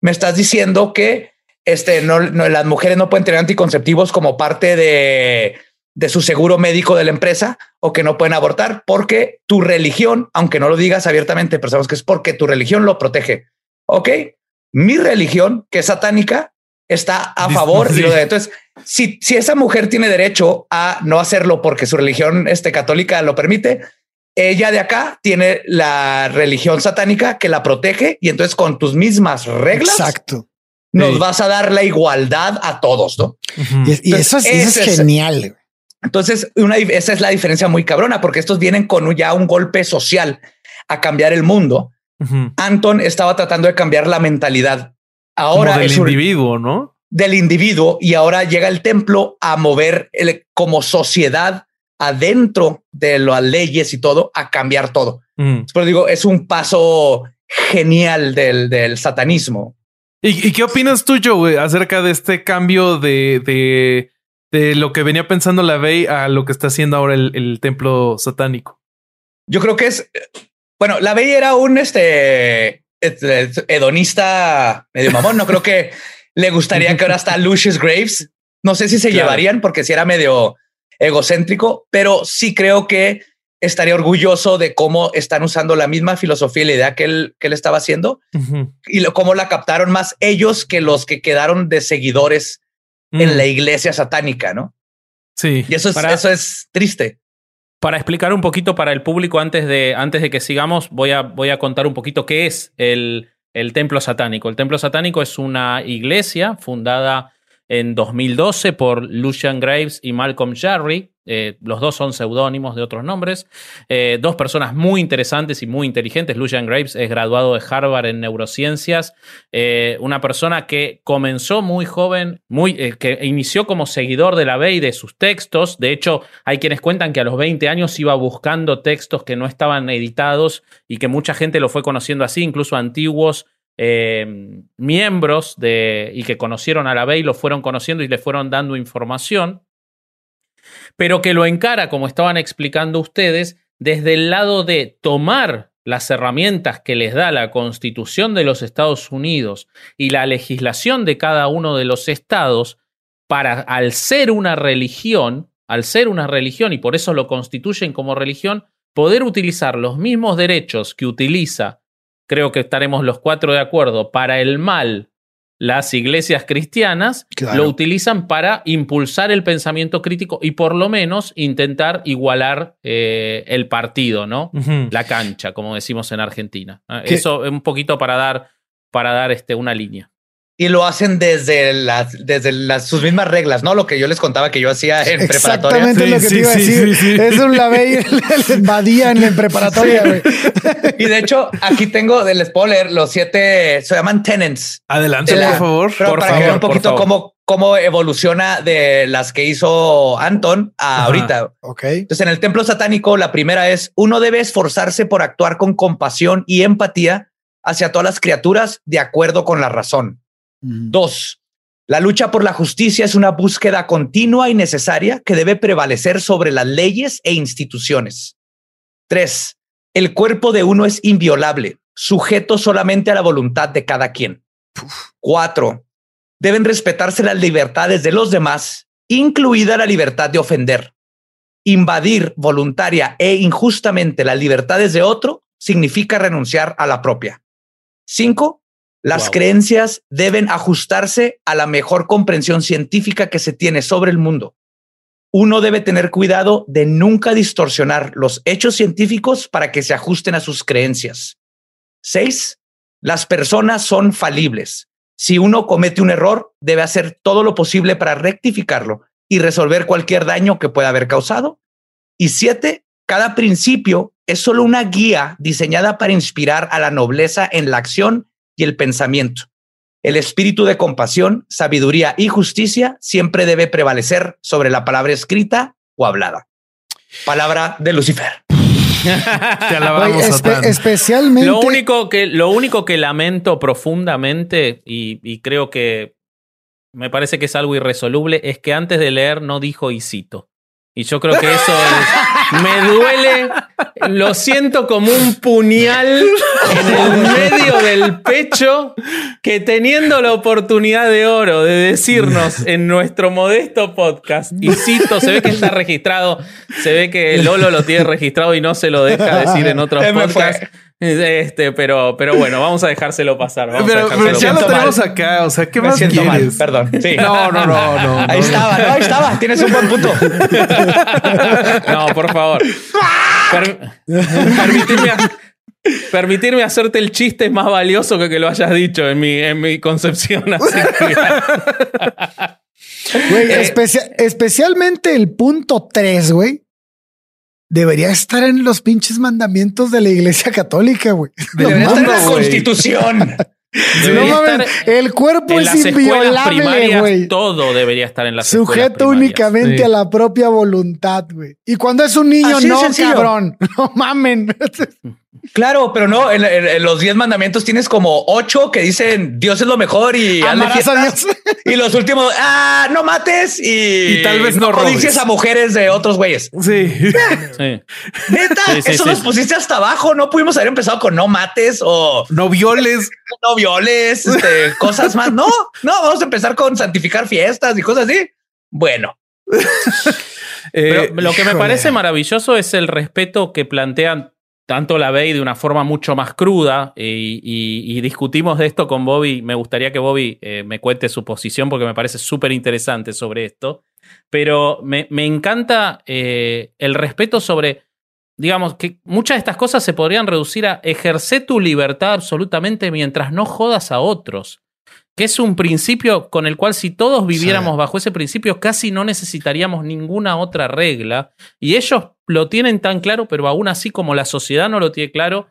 Speaker 4: me estás diciendo que este, no, no- las mujeres no pueden tener anticonceptivos como parte de, de su seguro médico de la empresa o que no pueden abortar porque tu religión, aunque no lo digas abiertamente, pero sabemos que es porque tu religión lo protege. Ok, mi religión, que es satánica, está a favor.
Speaker 1: sí.
Speaker 4: Y lo de, entonces, si, si esa mujer tiene derecho a no hacerlo porque su religión este, católica lo permite, ella de acá tiene la religión satánica que la protege y entonces con tus mismas reglas
Speaker 3: Exacto.
Speaker 4: nos
Speaker 1: Sí.
Speaker 4: vas a dar la igualdad a todos, ¿no?
Speaker 3: Y, y eso, es, eso es
Speaker 4: es-
Speaker 3: genial.
Speaker 4: Entonces, una, esa es la diferencia muy cabrona, porque estos vienen con ya un golpe social a cambiar el mundo. Anton estaba tratando de cambiar la mentalidad.
Speaker 1: Como
Speaker 4: Ahora
Speaker 1: del
Speaker 4: es un-
Speaker 1: individuo, ¿no?
Speaker 4: del individuo y ahora llega el templo a mover el- como sociedad adentro de las leyes y todo a cambiar todo.
Speaker 1: Ujú.
Speaker 4: Pero digo, es un paso genial del, del satanismo.
Speaker 1: ¿Y, y qué opinas tú, Joe, acerca de este cambio de, de, de lo que venía pensando la Bey a lo que está haciendo ahora el, el templo satánico?
Speaker 4: Yo creo que es Bueno, la Bey era un este, este, hedonista medio mamón. No creo que le gustaría que ahora está *laughs* Lucius Graves. No sé si se
Speaker 2: Claro.
Speaker 4: llevarían porque si era medio egocéntrico, pero sí creo que estaría orgulloso de cómo están usando la misma filosofía y la idea que él, que él estaba haciendo y lo, cómo la captaron más ellos que los que quedaron de seguidores
Speaker 1: Mm.
Speaker 4: en la iglesia satánica, ¿no?
Speaker 1: Sí.
Speaker 4: Y eso es,
Speaker 2: Para-
Speaker 4: eso es triste.
Speaker 2: Para explicar un poquito para el público antes de, antes de que sigamos, voy a, voy a contar un poquito qué es el, el templo satánico. El templo satánico es una iglesia fundada en 2012 por Lucian Graves y Malcolm Jarry. Eh, los dos son seudónimos de otros nombres. Eh, dos personas muy interesantes y muy inteligentes. Lucian Graves es graduado de Harvard en neurociencias. Eh, una persona que comenzó muy joven, muy, que inició como seguidor de la B y de sus textos. De hecho, hay quienes cuentan que a los 20 años iba buscando textos que no estaban editados y que mucha gente lo fue conociendo así, incluso antiguos eh, miembros de, y que conocieron a la B y lo fueron conociendo y le fueron dando información pero que lo encara, como estaban explicando ustedes, desde el lado de tomar las herramientas que les da la Constitución de los Estados Unidos y la legislación de cada uno de los estados para, al ser una religión, al ser una religión y por eso lo constituyen como religión, poder utilizar los mismos derechos que utiliza, creo que estaremos los cuatro de acuerdo, para el mal las iglesias cristianas
Speaker 3: Claro.
Speaker 2: lo utilizan para impulsar el pensamiento crítico y por lo menos intentar igualar eh, el partido, ¿no? La cancha, como decimos en Argentina. Eso es un poquito para dar, para dar este, una línea.
Speaker 4: Y lo hacen desde las, desde las, sus mismas reglas, ¿no? Lo que yo les contaba que yo hacía en preparatoria.
Speaker 3: Exactamente
Speaker 1: Sí,
Speaker 3: lo que
Speaker 1: sí,
Speaker 3: te iba a
Speaker 1: sí,
Speaker 3: decir.
Speaker 1: sí, sí.
Speaker 3: Es un lavey, le invadía en la preparatoria, güey. *laughs*
Speaker 4: Y de hecho, aquí tengo, les puedo leer los siete, se llaman tenants.
Speaker 1: Adelante,
Speaker 4: De la-
Speaker 1: por favor.
Speaker 4: Pero
Speaker 2: Por
Speaker 4: para que
Speaker 2: favor,
Speaker 4: vean un poquito cómo, cómo evoluciona de las que hizo Anton a
Speaker 1: Ajá.
Speaker 4: ahorita.
Speaker 3: Ok.
Speaker 4: Entonces, en el templo satánico, la primera es, uno debe esforzarse por actuar con compasión y empatía hacia todas las criaturas de acuerdo con la razón.
Speaker 3: Mm.
Speaker 4: Dos, la lucha por la justicia es una búsqueda continua y necesaria que debe prevalecer sobre las leyes e instituciones. Tres, el cuerpo de uno es inviolable, sujeto solamente a la voluntad de cada quien. Cuatro, deben respetarse las libertades de los demás, incluida la libertad de ofender. Invadir voluntaria e injustamente las libertades de otro significa renunciar a la propia. Cinco, las
Speaker 2: Wow.
Speaker 4: creencias deben ajustarse a la mejor comprensión científica que se tiene sobre el mundo. Uno debe tener cuidado de nunca distorsionar los hechos científicos para que se ajusten a sus creencias. Seis, las personas son falibles. Si uno comete un error, debe hacer todo lo posible para rectificarlo y resolver cualquier daño que pueda haber causado. Y siete, cada principio es solo una guía diseñada para inspirar a la nobleza en la acción y el pensamiento. El espíritu de compasión, sabiduría y justicia siempre debe prevalecer sobre la palabra escrita o hablada. Palabra de Lucifer.
Speaker 1: Te
Speaker 3: Güey,
Speaker 1: alabamos,
Speaker 3: espe-
Speaker 1: Satán.
Speaker 3: especialmente.
Speaker 2: Lo único que, lo único que lamento profundamente, y, y creo que me parece que es algo irresoluble, es que antes de leer no dijo y cito. Y yo creo que eso es- me duele, lo siento como un puñal en el medio del pecho, que teniendo la oportunidad de oro de decirnos en nuestro modesto podcast, y cito, se ve que está registrado, se ve que Lolo lo tiene registrado y no se lo deja decir en otros *laughs* podcasts. Este, pero, pero bueno, vamos a dejárselo pasar. Vamos a
Speaker 1: Pero,
Speaker 2: dejárselo
Speaker 1: pero ya lo tenemos
Speaker 4: mal.
Speaker 1: acá. O sea, ¿qué
Speaker 4: Me
Speaker 1: más
Speaker 4: siento mal,
Speaker 1: quieres?
Speaker 4: perdón. Sí.
Speaker 1: No, no, no, no. *laughs*
Speaker 4: Ahí
Speaker 1: no.
Speaker 4: estaba, no, ahí estaba. Tienes un buen punto. *laughs*
Speaker 2: No, por favor. Per- permitirme, permitirme hacerte el chiste es más valioso que que lo hayas dicho en mi, en mi concepción. Así que-
Speaker 3: Güey, *laughs*
Speaker 4: Eh,
Speaker 3: especia- especialmente el punto 3, güey. Debería estar en los pinches mandamientos de la iglesia católica, güey.
Speaker 4: Debería estar en la constitución.
Speaker 3: No mames,
Speaker 2: estar
Speaker 3: el cuerpo es inviolable, güey.
Speaker 2: todo debería estar en las escuelas
Speaker 3: Sujeto únicamente
Speaker 1: Sí.
Speaker 3: a la propia voluntad, güey. Y cuando es un niño,
Speaker 4: Así
Speaker 3: no, cabrón. *laughs* No mamen.
Speaker 4: Claro, pero no, en, en- en los 10 mandamientos tienes como ocho que dicen Dios es lo mejor y
Speaker 3: Amarás a. Dios.
Speaker 4: Y los últimos, ah, no mates y,
Speaker 1: Y tal vez no robes.
Speaker 4: a mujeres de otros güeyes.
Speaker 1: Sí.
Speaker 2: Sí.
Speaker 4: Neta,
Speaker 2: Sí, sí,
Speaker 4: eso
Speaker 2: sí.
Speaker 4: los pusiste hasta abajo. No pudimos haber empezado con no mates o
Speaker 1: No violes.
Speaker 4: no violes, este, cosas más. No, no, vamos a empezar con santificar fiestas y cosas así. Bueno, *laughs*
Speaker 2: Pero
Speaker 1: Eh,
Speaker 2: lo que me parece maravilloso es el respeto que plantean tanto la Bey de una forma mucho más cruda y, y- discutimos de esto con Bobby. Me gustaría que Bobby eh, me cuente su posición porque me parece súper interesante sobre esto. Pero me, me encanta eh, el respeto sobre, digamos, que muchas de estas cosas se podrían reducir a ejercer tu libertad absolutamente mientras no jodas a otros. Que es un principio con el cual si todos viviéramos
Speaker 3: Sí.
Speaker 2: bajo ese principio casi no necesitaríamos ninguna otra regla. Y ellos lo tienen tan claro, pero aún así como la sociedad no lo tiene claro,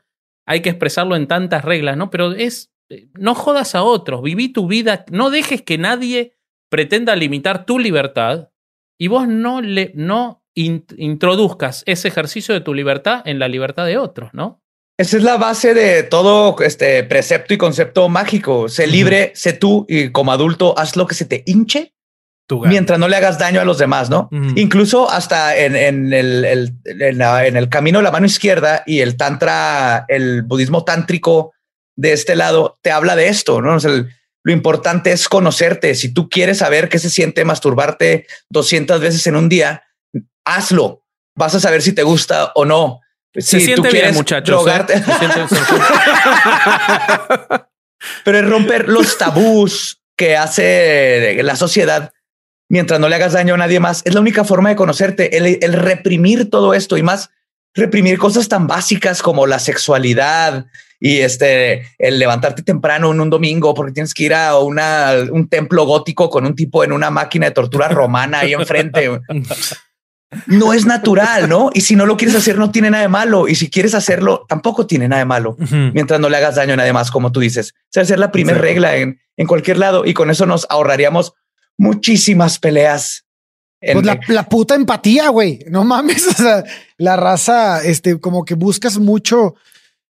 Speaker 2: hay que expresarlo en tantas reglas, ¿no? Pero es, eh, no jodas a otros, viví tu vida, no dejes que nadie pretenda limitar tu libertad y vos no, le, no in- introduzcas ese ejercicio de tu libertad en la libertad de otros, ¿no?
Speaker 4: Esa es la base de todo este precepto y concepto mágico. Sé libre, sé tú y como adulto haz lo que se te hinche mientras no le hagas daño a los demás, ¿no? Incluso hasta en, en el, el- en, la- en el camino de la mano izquierda y el tantra, el budismo tántrico de este lado, te habla de esto, ¿no? O sea, el- lo importante es conocerte. Si tú quieres saber qué se siente masturbarte 200 veces en un día, hazlo. Vas a saber si te gusta o no.
Speaker 2: Se
Speaker 4: Si tú
Speaker 2: siente bien,
Speaker 4: quieres
Speaker 2: muchachos. ¿eh?
Speaker 4: drogarte- *laughs*
Speaker 2: Se siente- se-
Speaker 4: pero es romper los tabús que hace la sociedad mientras no le hagas daño a nadie más. Es la única forma de conocerte, el, el reprimir todo esto y más reprimir cosas tan básicas como la sexualidad y este el levantarte temprano en un domingo porque tienes que ir a una, un templo gótico con un tipo en una máquina de tortura romana ahí enfrente. *laughs* No es natural, ¿no? Y si no lo quieres hacer, no tiene nada de malo. Y si quieres hacerlo, tampoco tiene nada de malo mientras no le hagas daño a nadie más, como tú dices. O sea, la primera
Speaker 1: Exacto.
Speaker 4: regla en, en cualquier lado y con eso nos ahorraríamos muchísimas peleas. En-
Speaker 3: Pues la, la puta empatía, güey. No mames. *laughs* O sea, la raza, este, como que buscas mucho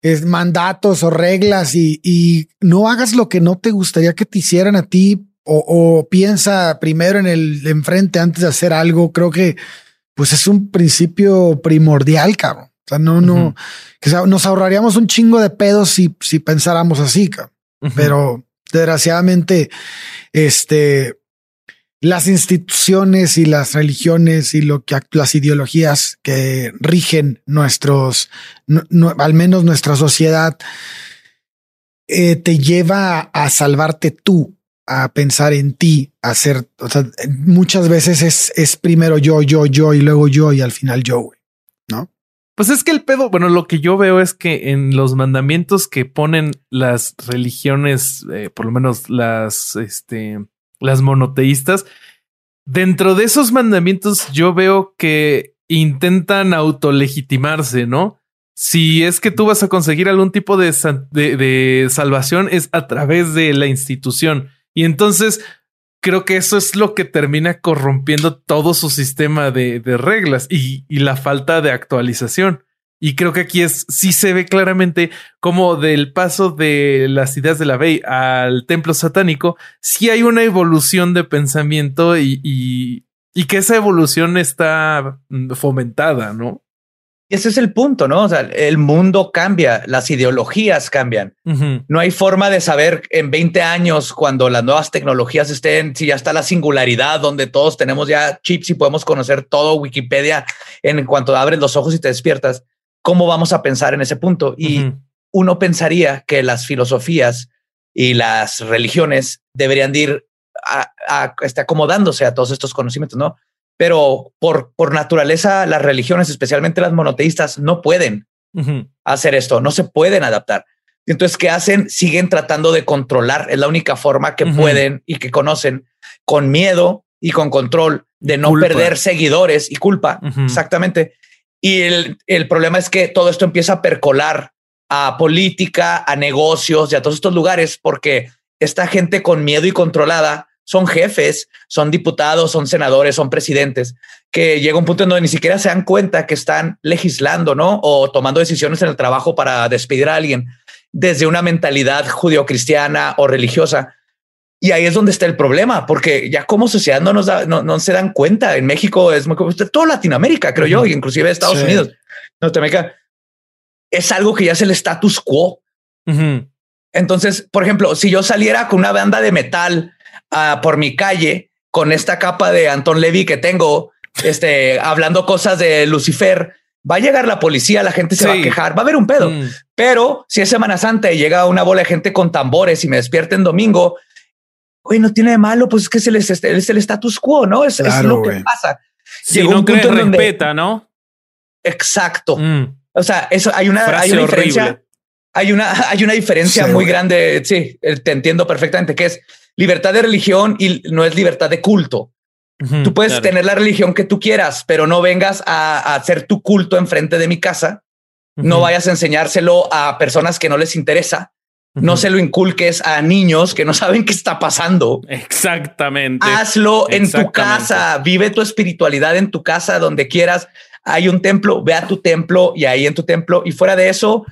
Speaker 3: es, mandatos o reglas y, y no hagas lo que no te gustaría que te hicieran a ti o, o piensa primero en el enfrente antes de hacer algo. Creo que pues es un principio primordial, cabrón. O sea, no, no, que sea, nos ahorraríamos un chingo de pedos si, si pensáramos así, cabrón. Pero desgraciadamente, este, las instituciones y las religiones y lo que las ideologías que rigen nuestros, no- no- al menos nuestra sociedad, eh, te lleva a salvarte tú, a pensar en ti, hacer, o sea, muchas veces es, es primero yo, yo, yo y luego yo y al final yo, güey.
Speaker 1: Pues es que el pedo, bueno, lo que yo veo es que en los mandamientos que ponen las religiones, eh, por lo menos las, este, las monoteístas, dentro de esos mandamientos yo veo que intentan autolegitimarse, ¿no? Si es que tú vas a conseguir algún tipo de, de salvación es a través de la institución. Y entonces creo que eso es lo que termina corrompiendo todo su sistema de, reglas y, la falta de actualización. Y creo que aquí es, sí se ve claramente como del paso de las ideas de la Bey al templo satánico, sí hay una evolución de pensamiento y que esa evolución está mm, fomentada, ¿no?
Speaker 4: Ese es el punto, ¿no? O sea, el mundo cambia, las ideologías cambian. No hay forma de saber en 20 años cuando las nuevas tecnologías estén, si ya está la singularidad donde todos tenemos ya chips y podemos conocer todo Wikipedia en cuanto abres los ojos y te despiertas. ¿Cómo vamos a pensar en ese punto? Y uno pensaría que las filosofías y las religiones deberían de ir a, a- este, acomodándose a todos estos conocimientos, ¿no? Pero por, por naturaleza, las religiones, especialmente las monoteístas, no pueden hacer esto, no se pueden adaptar. Entonces, ¿qué hacen? Siguen tratando de controlar. Es la única forma que pueden y que conocen con miedo y con control de no
Speaker 1: Culpa.
Speaker 4: perder seguidores y culpa. Exactamente. Y el, el problema es que todo esto empieza a percolar a política, a negocios y a todos estos lugares, porque esta gente con miedo y controlada son jefes, son diputados, son senadores, son presidentes, que llega un punto en donde ni siquiera se dan cuenta que están legislando, ¿no? O tomando decisiones en el trabajo para despedir a alguien desde una mentalidad judio-cristiana o religiosa. Y ahí es donde está el problema, porque ya como sociedad no nos da, no, no se dan cuenta. En México es muy como toda Latinoamérica, creo yo, inclusive Estados
Speaker 3: Sí.
Speaker 4: Unidos, Norteamérica. Es algo que ya es el status quo. Entonces, por ejemplo, si yo saliera con una banda de metal por mi calle con esta capa de Anton Levy que tengo, este, *laughs* hablando cosas de Lucifer, va a llegar la policía, la gente se va a quejar, va a haber un pedo.
Speaker 1: Mm.
Speaker 4: Pero si es Semana Santa y llega una bola de gente con tambores y me despierta en domingo, güey, no tiene de malo, pues es que es el, es el, status quo, ¿no? Es, es lo que pasa.
Speaker 2: Si
Speaker 4: Llegó
Speaker 2: no
Speaker 4: un punto
Speaker 2: crees,
Speaker 4: en donde-
Speaker 2: respeta, ¿no?
Speaker 4: Exacto.
Speaker 1: Mm.
Speaker 4: O sea, eso hay una,
Speaker 2: Frase
Speaker 4: hay una diferencia.
Speaker 2: horrible.
Speaker 4: Hay una, hay una diferencia
Speaker 3: Sí,
Speaker 4: muy grande. Sí, eh, te entiendo perfectamente que es libertad de religión y no es libertad de culto. Tú puedes
Speaker 2: claro.
Speaker 4: tener la religión que tú quieras, pero no vengas a, a hacer tu culto enfrente de mi casa. No vayas a enseñárselo a personas que no les interesa. No se lo inculques a niños que no saben qué está pasando.
Speaker 2: Exactamente.
Speaker 4: Hazlo en tu casa, vive tu espiritualidad en tu casa, donde quieras. Hay un templo, ve a tu templo y ahí en tu templo. Y fuera de eso,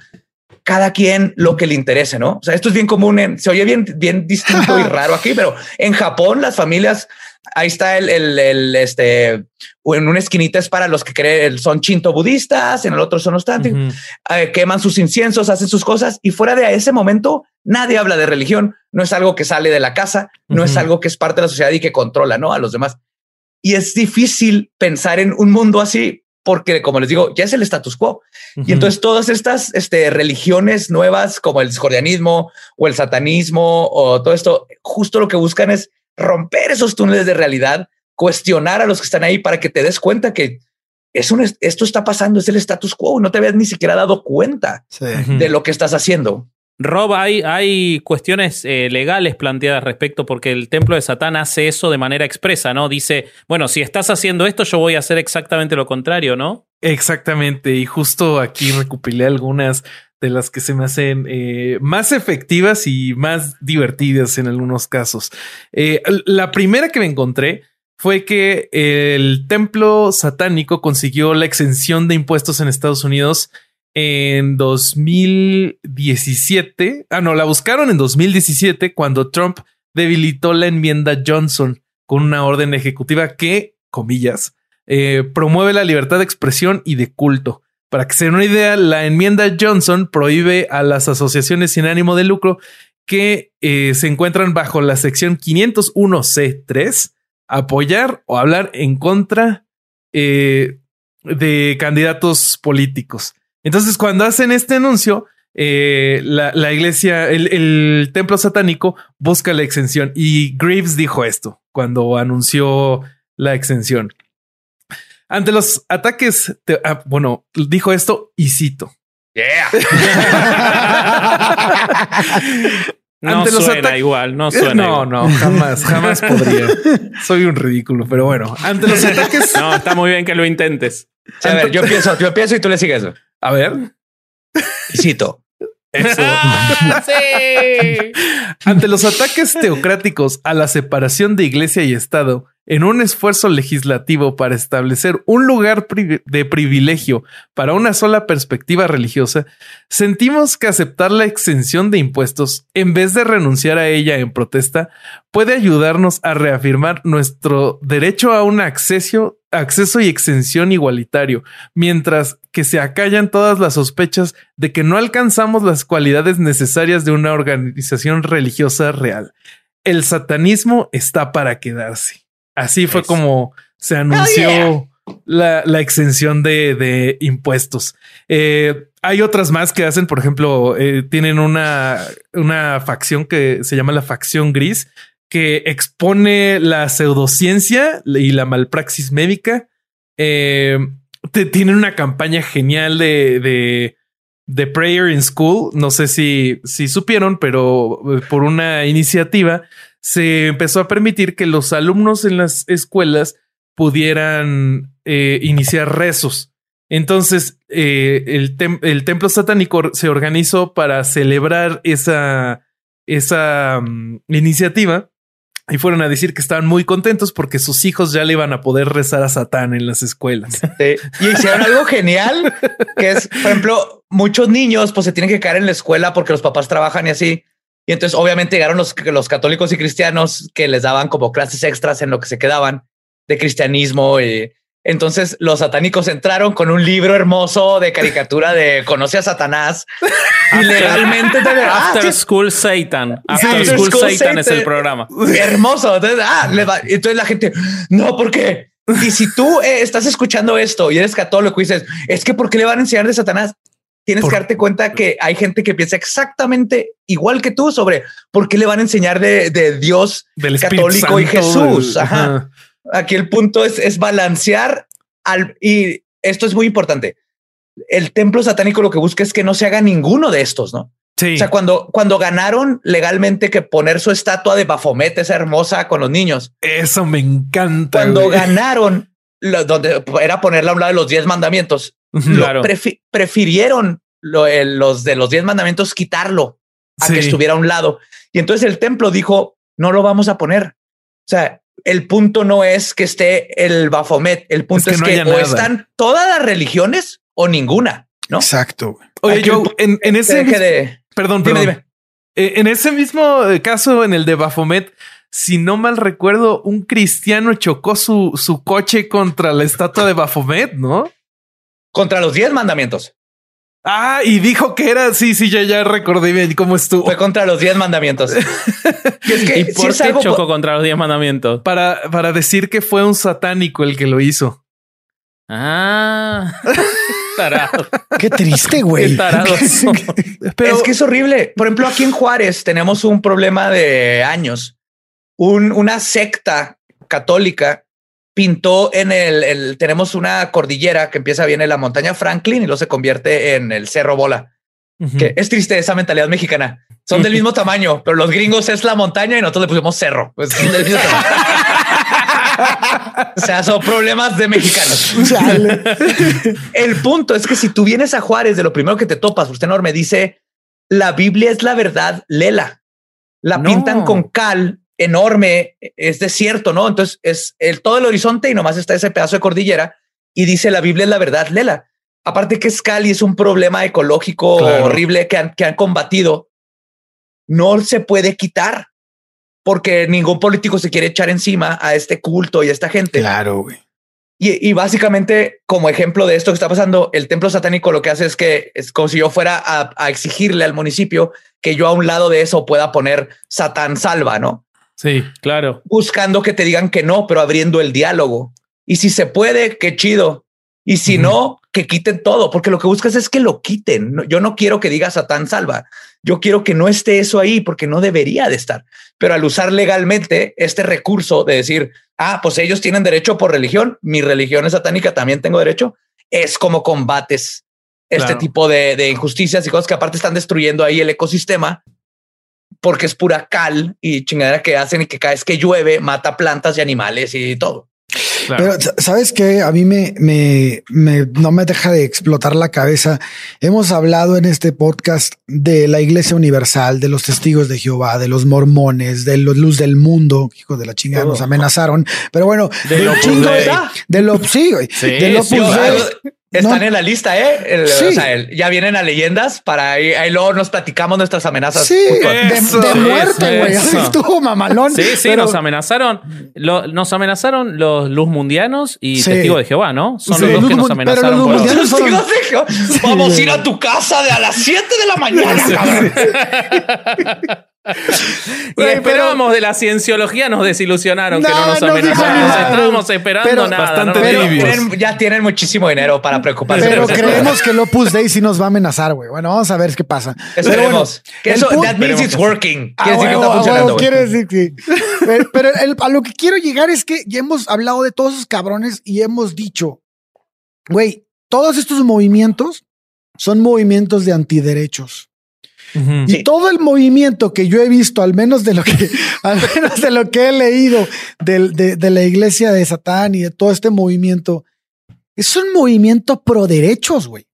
Speaker 4: cada quien lo que le interese, ¿no? O sea, esto es bien común, en, se oye bien, bien distinto y *laughs* raro aquí, pero en Japón las familias, ahí está el, el, el, este, o en una esquinita es para los que creen, son chinto budistas, en el otro son los tántricos
Speaker 1: Ujú.
Speaker 4: eh, queman sus inciensos, hacen sus cosas y fuera de ese momento nadie habla de religión. No es algo que sale de la casa, no es
Speaker 1: Ujú.
Speaker 4: algo que es parte de la sociedad y que controla ¿no? a los demás. Y es difícil pensar en un mundo así porque, como les digo, ya es el status quo. Y entonces todas estas este, religiones nuevas como el discordianismo o el satanismo o todo esto, justo lo que buscan es romper esos túneles de realidad, cuestionar a los que están ahí para que te des cuenta que es un, esto está pasando, es el status quo, no te habías ni siquiera dado cuenta
Speaker 3: Sí.
Speaker 4: De lo que estás haciendo.
Speaker 2: Rob, hay, hay cuestiones eh, legales planteadas respecto porque el templo de Satán hace eso de manera expresa, ¿no? Dice, bueno, si estás haciendo esto, yo voy a hacer exactamente lo contrario, ¿no?
Speaker 1: Exactamente. Y justo aquí recopilé algunas de las que se me hacen eh, más efectivas y más divertidas en algunos casos. Eh, la primera que me encontré fue que el templo satánico consiguió la exención de impuestos en Estados Unidos en 2017. Ah, no, la buscaron en 2017 cuando Trump debilitó la enmienda Johnson con una orden ejecutiva que, comillas, eh, promueve la libertad de expresión y de culto. Para que se den una idea, la enmienda Johnson prohíbe a las asociaciones sin ánimo de lucro que eh, se encuentran bajo la sección 501C3 apoyar o hablar en contra eh, de candidatos políticos. Entonces, cuando hacen este anuncio, eh, la, la iglesia, el, el templo satánico busca la exención y Greaves dijo esto cuando anunció la exención. Ante los ataques, te- ah, bueno, dijo esto y cito. *laughs*
Speaker 2: No
Speaker 1: Ante los
Speaker 2: suena igual, no *laughs* suena
Speaker 1: No,
Speaker 2: igual.
Speaker 1: no, jamás, jamás *laughs* podría. Soy un ridículo, pero bueno, ante los ataques,
Speaker 2: No, está muy bien que lo intentes.
Speaker 4: A ver, yo empiezo, yo empiezo y tú le sigues.
Speaker 1: A ver,
Speaker 4: Y cito.
Speaker 1: eso. *laughs*
Speaker 2: sí.
Speaker 1: Ante los ataques teocráticos a la separación de iglesia y Estado, en un esfuerzo legislativo para establecer un lugar de privilegio para una sola perspectiva religiosa, sentimos que aceptar la exención de impuestos, en vez de renunciar a ella en protesta, puede ayudarnos a reafirmar nuestro derecho a un acceso, acceso y exención igualitario, mientras que se acallan todas las sospechas de que no alcanzamos las cualidades necesarias de una organización religiosa real. El satanismo está para quedarse. Así fue como se anunció la, la exención de, de impuestos. Eh, hay otras más que hacen, por ejemplo, eh, tienen una, una facción que se llama la facción gris, que expone la pseudociencia y la malpraxis médica. Eh, te- tienen una campaña genial de, de, de Prayer in School. No sé si, si supieron, pero eh, por una iniciativa se empezó a permitir que los alumnos en las escuelas pudieran eh, iniciar rezos. Entonces, el, tem- el templo satánico se organizó para celebrar esa, esa mm, iniciativa y fueron a decir que estaban muy contentos porque sus hijos ya le iban a poder rezar a Satán en las escuelas. *laughs*
Speaker 4: Y hicieron algo genial, que es, por ejemplo, muchos niños pues se tienen que quedar en la escuela porque los papás trabajan y así. Y entonces obviamente llegaron los, los católicos y cristianos que les daban como clases extras en lo que se quedaban de cristianismo. Y entonces los satánicos entraron con un libro hermoso de caricatura de Conoce a Satanás. *laughs* y legalmente te ah,
Speaker 2: After
Speaker 4: sí,
Speaker 2: School Satan. After
Speaker 4: After
Speaker 2: School,
Speaker 4: School
Speaker 2: Satan, es
Speaker 4: Satan.
Speaker 2: el programa.
Speaker 4: hermoso. Entonces, ah, les va- entonces la gente, no, ¿por qué? Y si tú eh, estás escuchando esto y eres católico y dices, es que ¿por qué le van a enseñar de Satanás? Tienes
Speaker 1: Por-
Speaker 4: que darte cuenta que hay gente que piensa exactamente igual que tú sobre por qué le van a enseñar de, de Dios
Speaker 1: Del
Speaker 4: católico y
Speaker 1: Santo,
Speaker 4: Jesús.
Speaker 1: del-
Speaker 4: Ajá.
Speaker 1: ajá.
Speaker 4: Aquí el punto es, es balancear al y esto es muy importante. El templo satánico lo que busca es que no se haga ninguno de estos, ¿no?
Speaker 1: Sí.
Speaker 4: O sea, cuando, cuando ganaron legalmente que poner su estatua de Baphomet, esa hermosa con los niños,
Speaker 1: Eso me encanta.
Speaker 4: cuando
Speaker 1: güey.
Speaker 4: ganaron, lo- donde era ponerla a un lado de los diez mandamientos, lo prefi- prefirieron lo- el- los de los diez mandamientos quitarlo a
Speaker 1: Sí.
Speaker 4: que estuviera a un lado. Y entonces el templo dijo, no lo vamos a poner. O sea, el punto no es que esté el Baphomet, el punto
Speaker 1: Es
Speaker 4: es
Speaker 1: que no
Speaker 4: o
Speaker 1: nada.
Speaker 4: están todas las religiones o ninguna, ¿no?
Speaker 3: Exacto.
Speaker 1: Oye, yo en, en
Speaker 4: Se
Speaker 1: ese
Speaker 4: deje
Speaker 1: mis-
Speaker 4: de...
Speaker 1: perdón,
Speaker 4: Dime,
Speaker 1: perdón.
Speaker 4: dime.
Speaker 1: Eh, En ese mismo eh, caso, en el de Baphomet, si no mal recuerdo, un cristiano chocó su, su coche contra la estatua de Baphomet, ¿no?
Speaker 4: Contra los diez mandamientos.
Speaker 1: Ah, y dijo que era, sí, sí, ya, ya recordé bien cómo estuvo.
Speaker 4: Fue contra los diez mandamientos. *laughs* Y es que
Speaker 2: ¿Y
Speaker 4: sí
Speaker 2: por qué
Speaker 4: algo-
Speaker 2: chocó contra los diez mandamientos?
Speaker 1: Para, para decir que fue un satánico el que lo hizo.
Speaker 2: Ah, *laughs* tarado.
Speaker 3: Qué triste, güey. *laughs*
Speaker 1: Pero
Speaker 4: es que es horrible. Por ejemplo, aquí en Juárez tenemos un problema de años. Un- una secta católica pintó en el, el- tenemos una cordillera que empieza bien en la montaña Franklin y luego se convierte en el Cerro Bola.
Speaker 1: Ujú.
Speaker 4: Que es triste esa mentalidad mexicana. Son del mismo *laughs* tamaño, pero los gringos es la montaña y nosotros le pusimos cerro. Pues son del mismo tamaño. o sea, son problemas de mexicanos. El punto es que si tú vienes a Juárez, de lo primero que te topas, usted enorme dice la Biblia es la verdad, lela. La
Speaker 2: No.
Speaker 4: pintan con cal enorme, es desierto, ¿no? Entonces es el, todo el horizonte y nomás está ese pedazo de cordillera y dice la Biblia es la verdad, lela. Aparte que es cal y es un problema ecológico
Speaker 1: Claro.
Speaker 4: horrible que han, que han combatido, no se puede quitar porque ningún político se quiere echar encima a este culto y a esta gente.
Speaker 3: Claro, güey.
Speaker 4: Y, y básicamente, como ejemplo de esto que está pasando, el templo satánico lo que hace es que es como si yo fuera a, a exigirle al municipio que yo a un lado de eso pueda poner Satán salva, ¿no?
Speaker 1: Sí.
Speaker 2: Claro.
Speaker 4: Buscando que te digan que no, pero abriendo el diálogo. Y si se puede, qué chido. Y si no, que quiten todo, porque lo que buscas es que lo quiten. No- Yo no quiero que diga Satán salva. Yo quiero que no esté eso ahí porque no debería de estar. Pero al usar legalmente este recurso de decir, ah, pues ellos tienen derecho por religión, mi religión es satánica, también tengo derecho, es como combates este
Speaker 1: Claro.
Speaker 4: tipo de, de injusticias y cosas que aparte están destruyendo ahí el ecosistema porque es pura cal y chingadera que hacen y que cada vez que llueve mata plantas y animales y todo.
Speaker 1: Claro.
Speaker 3: Pero sa- sabes que a mí me, me, me- no me deja de explotar la cabeza. Hemos hablado en este podcast de la Iglesia Universal, de los testigos de Jehová, de los mormones, de los luz del mundo. Hijo de la chingada, nos amenazaron. Pero bueno,
Speaker 2: De
Speaker 3: del
Speaker 2: Opus
Speaker 3: chingo de, de lo sí, del Opus
Speaker 2: sí,
Speaker 4: están
Speaker 3: No.
Speaker 4: en la lista, ¿eh? El-
Speaker 3: Sí.
Speaker 4: o sea, el- ya vienen a leyendas para ahí, ahí luego nos platicamos nuestras amenazas.
Speaker 3: Sí, de,
Speaker 1: Eso,
Speaker 3: de muerte, güey. Así estuvo mamalón.
Speaker 2: Sí, sí,
Speaker 3: pero-
Speaker 2: nos amenazaron. Lo- nos amenazaron los luz mundianos y
Speaker 3: Sí.
Speaker 2: testigos de Jehová, ¿no? Son
Speaker 3: Sí,
Speaker 2: los dos
Speaker 3: Luz
Speaker 2: que nos
Speaker 3: Mun- pero
Speaker 2: amenazaron.
Speaker 3: los
Speaker 2: por-
Speaker 3: mundianos-
Speaker 4: Jehová, Vamos a ir a tu casa de a las 7 de la mañana, cabrón. *laughs*
Speaker 2: Y esperábamos de la cienciología, nos desilusionaron que
Speaker 3: No,
Speaker 2: no nos
Speaker 3: no
Speaker 2: amenazaron.
Speaker 3: nada.
Speaker 2: Estábamos esperando
Speaker 3: Pero
Speaker 2: nada.
Speaker 1: bastante
Speaker 2: no nos
Speaker 4: tienen- ya tienen muchísimo dinero para preocuparse.
Speaker 3: Pero creemos que el Opus Dei sí nos va a amenazar, güey. Bueno, vamos a ver qué pasa. Pero bueno,
Speaker 4: Esperemos. que eso, that means it's working.
Speaker 3: Ah,
Speaker 4: Quiere decir que está funcionando.
Speaker 3: quiere decir que *laughs* pero, pero el- a lo que quiero llegar es que ya hemos hablado de todos esos cabrones y hemos dicho, güey, todos estos movimientos son movimientos de antiderechos. Y
Speaker 4: Sí.
Speaker 3: todo el movimiento que yo he visto, al menos de lo que, *laughs* al menos de lo que he leído de, de la iglesia de Satán y de todo este movimiento, es un movimiento pro derechos, güey.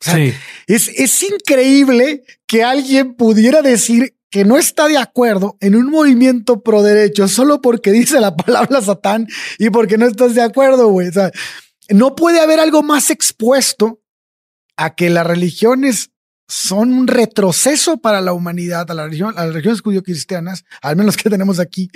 Speaker 3: O sea,
Speaker 1: Sí.
Speaker 3: es, es increíble que alguien pudiera decir que no está de acuerdo en un movimiento pro derechos solo porque dice la palabra Satán y porque no estás de acuerdo, güey. O sea, no puede haber algo más expuesto a que las religiones son un retroceso para la humanidad, a, la las religiones judío-cristianas, al menos que tenemos aquí.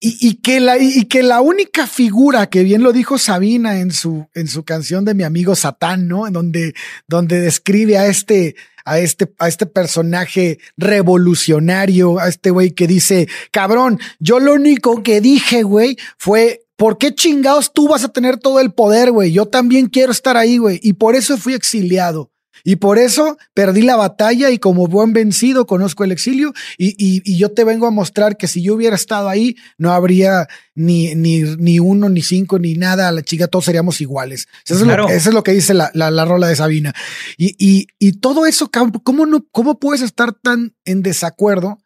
Speaker 3: Y, que la, única figura que bien lo dijo Sabina en su, canción de mi amigo Satán, ¿no? En donde, describe a este, a este, a este personaje revolucionario, a este güey que dice, cabrón, yo lo único que dije, güey, fue, ¿por qué chingados tú vas a tener todo el poder, güey? Yo también quiero estar ahí, güey. Y por eso fui exiliado. Y por eso perdí la batalla y como buen vencido conozco el exilio y, y- y yo te vengo a mostrar que si yo hubiera estado ahí no habría ni, ni, ni uno, ni cinco, ni nada. A la chica todos seríamos iguales. Eso, es,
Speaker 4: Claro.
Speaker 3: lo, eso es lo que dice la, la, la rola de Sabina. Y, y, y todo eso, ¿cómo, no, ¿cómo puedes estar tan en desacuerdo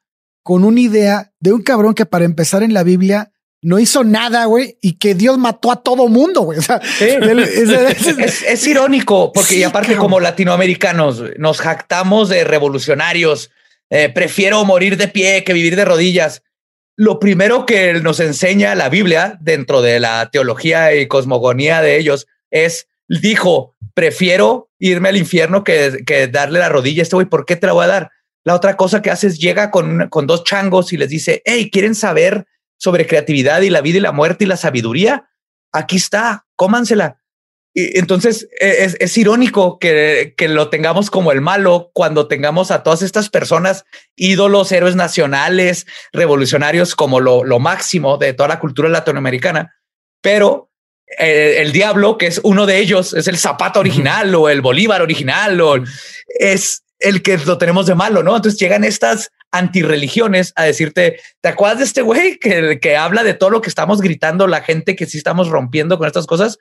Speaker 3: con una idea de un cabrón que para empezar en la Biblia no hizo nada, güey, y que Dios mató a todo mundo, güey? O sea, *laughs* el- es- es-
Speaker 4: Es, es irónico, porque y aparte
Speaker 3: cabrón.
Speaker 4: como latinoamericanos nos jactamos de revolucionarios. eh, prefiero morir de pie que vivir de rodillas. Lo primero que nos enseña la Biblia dentro de la teología y cosmogonía de ellos es, dijo, prefiero irme al infierno que, que darle la rodilla a este güey. ¿Por qué te la voy a dar? La otra cosa que hace es llega con, con dos changos y les dice, hey, ¿quieren saber sobre creatividad y la vida y la muerte y la sabiduría? Aquí está, cómansela. Y entonces e- es, es irónico que, que lo tengamos como el malo cuando tengamos a todas estas personas, ídolos, héroes nacionales, revolucionarios como lo, lo máximo de toda la cultura latinoamericana. Pero eh, el diablo, que es uno de ellos, es el zapato original o el Bolívar original o es el que lo tenemos de malo, ¿no? Entonces llegan estas antirreligiones a decirte, ¿te acuerdas de este güey que, que habla de todo lo que estamos gritando la gente que sí estamos rompiendo con estas cosas?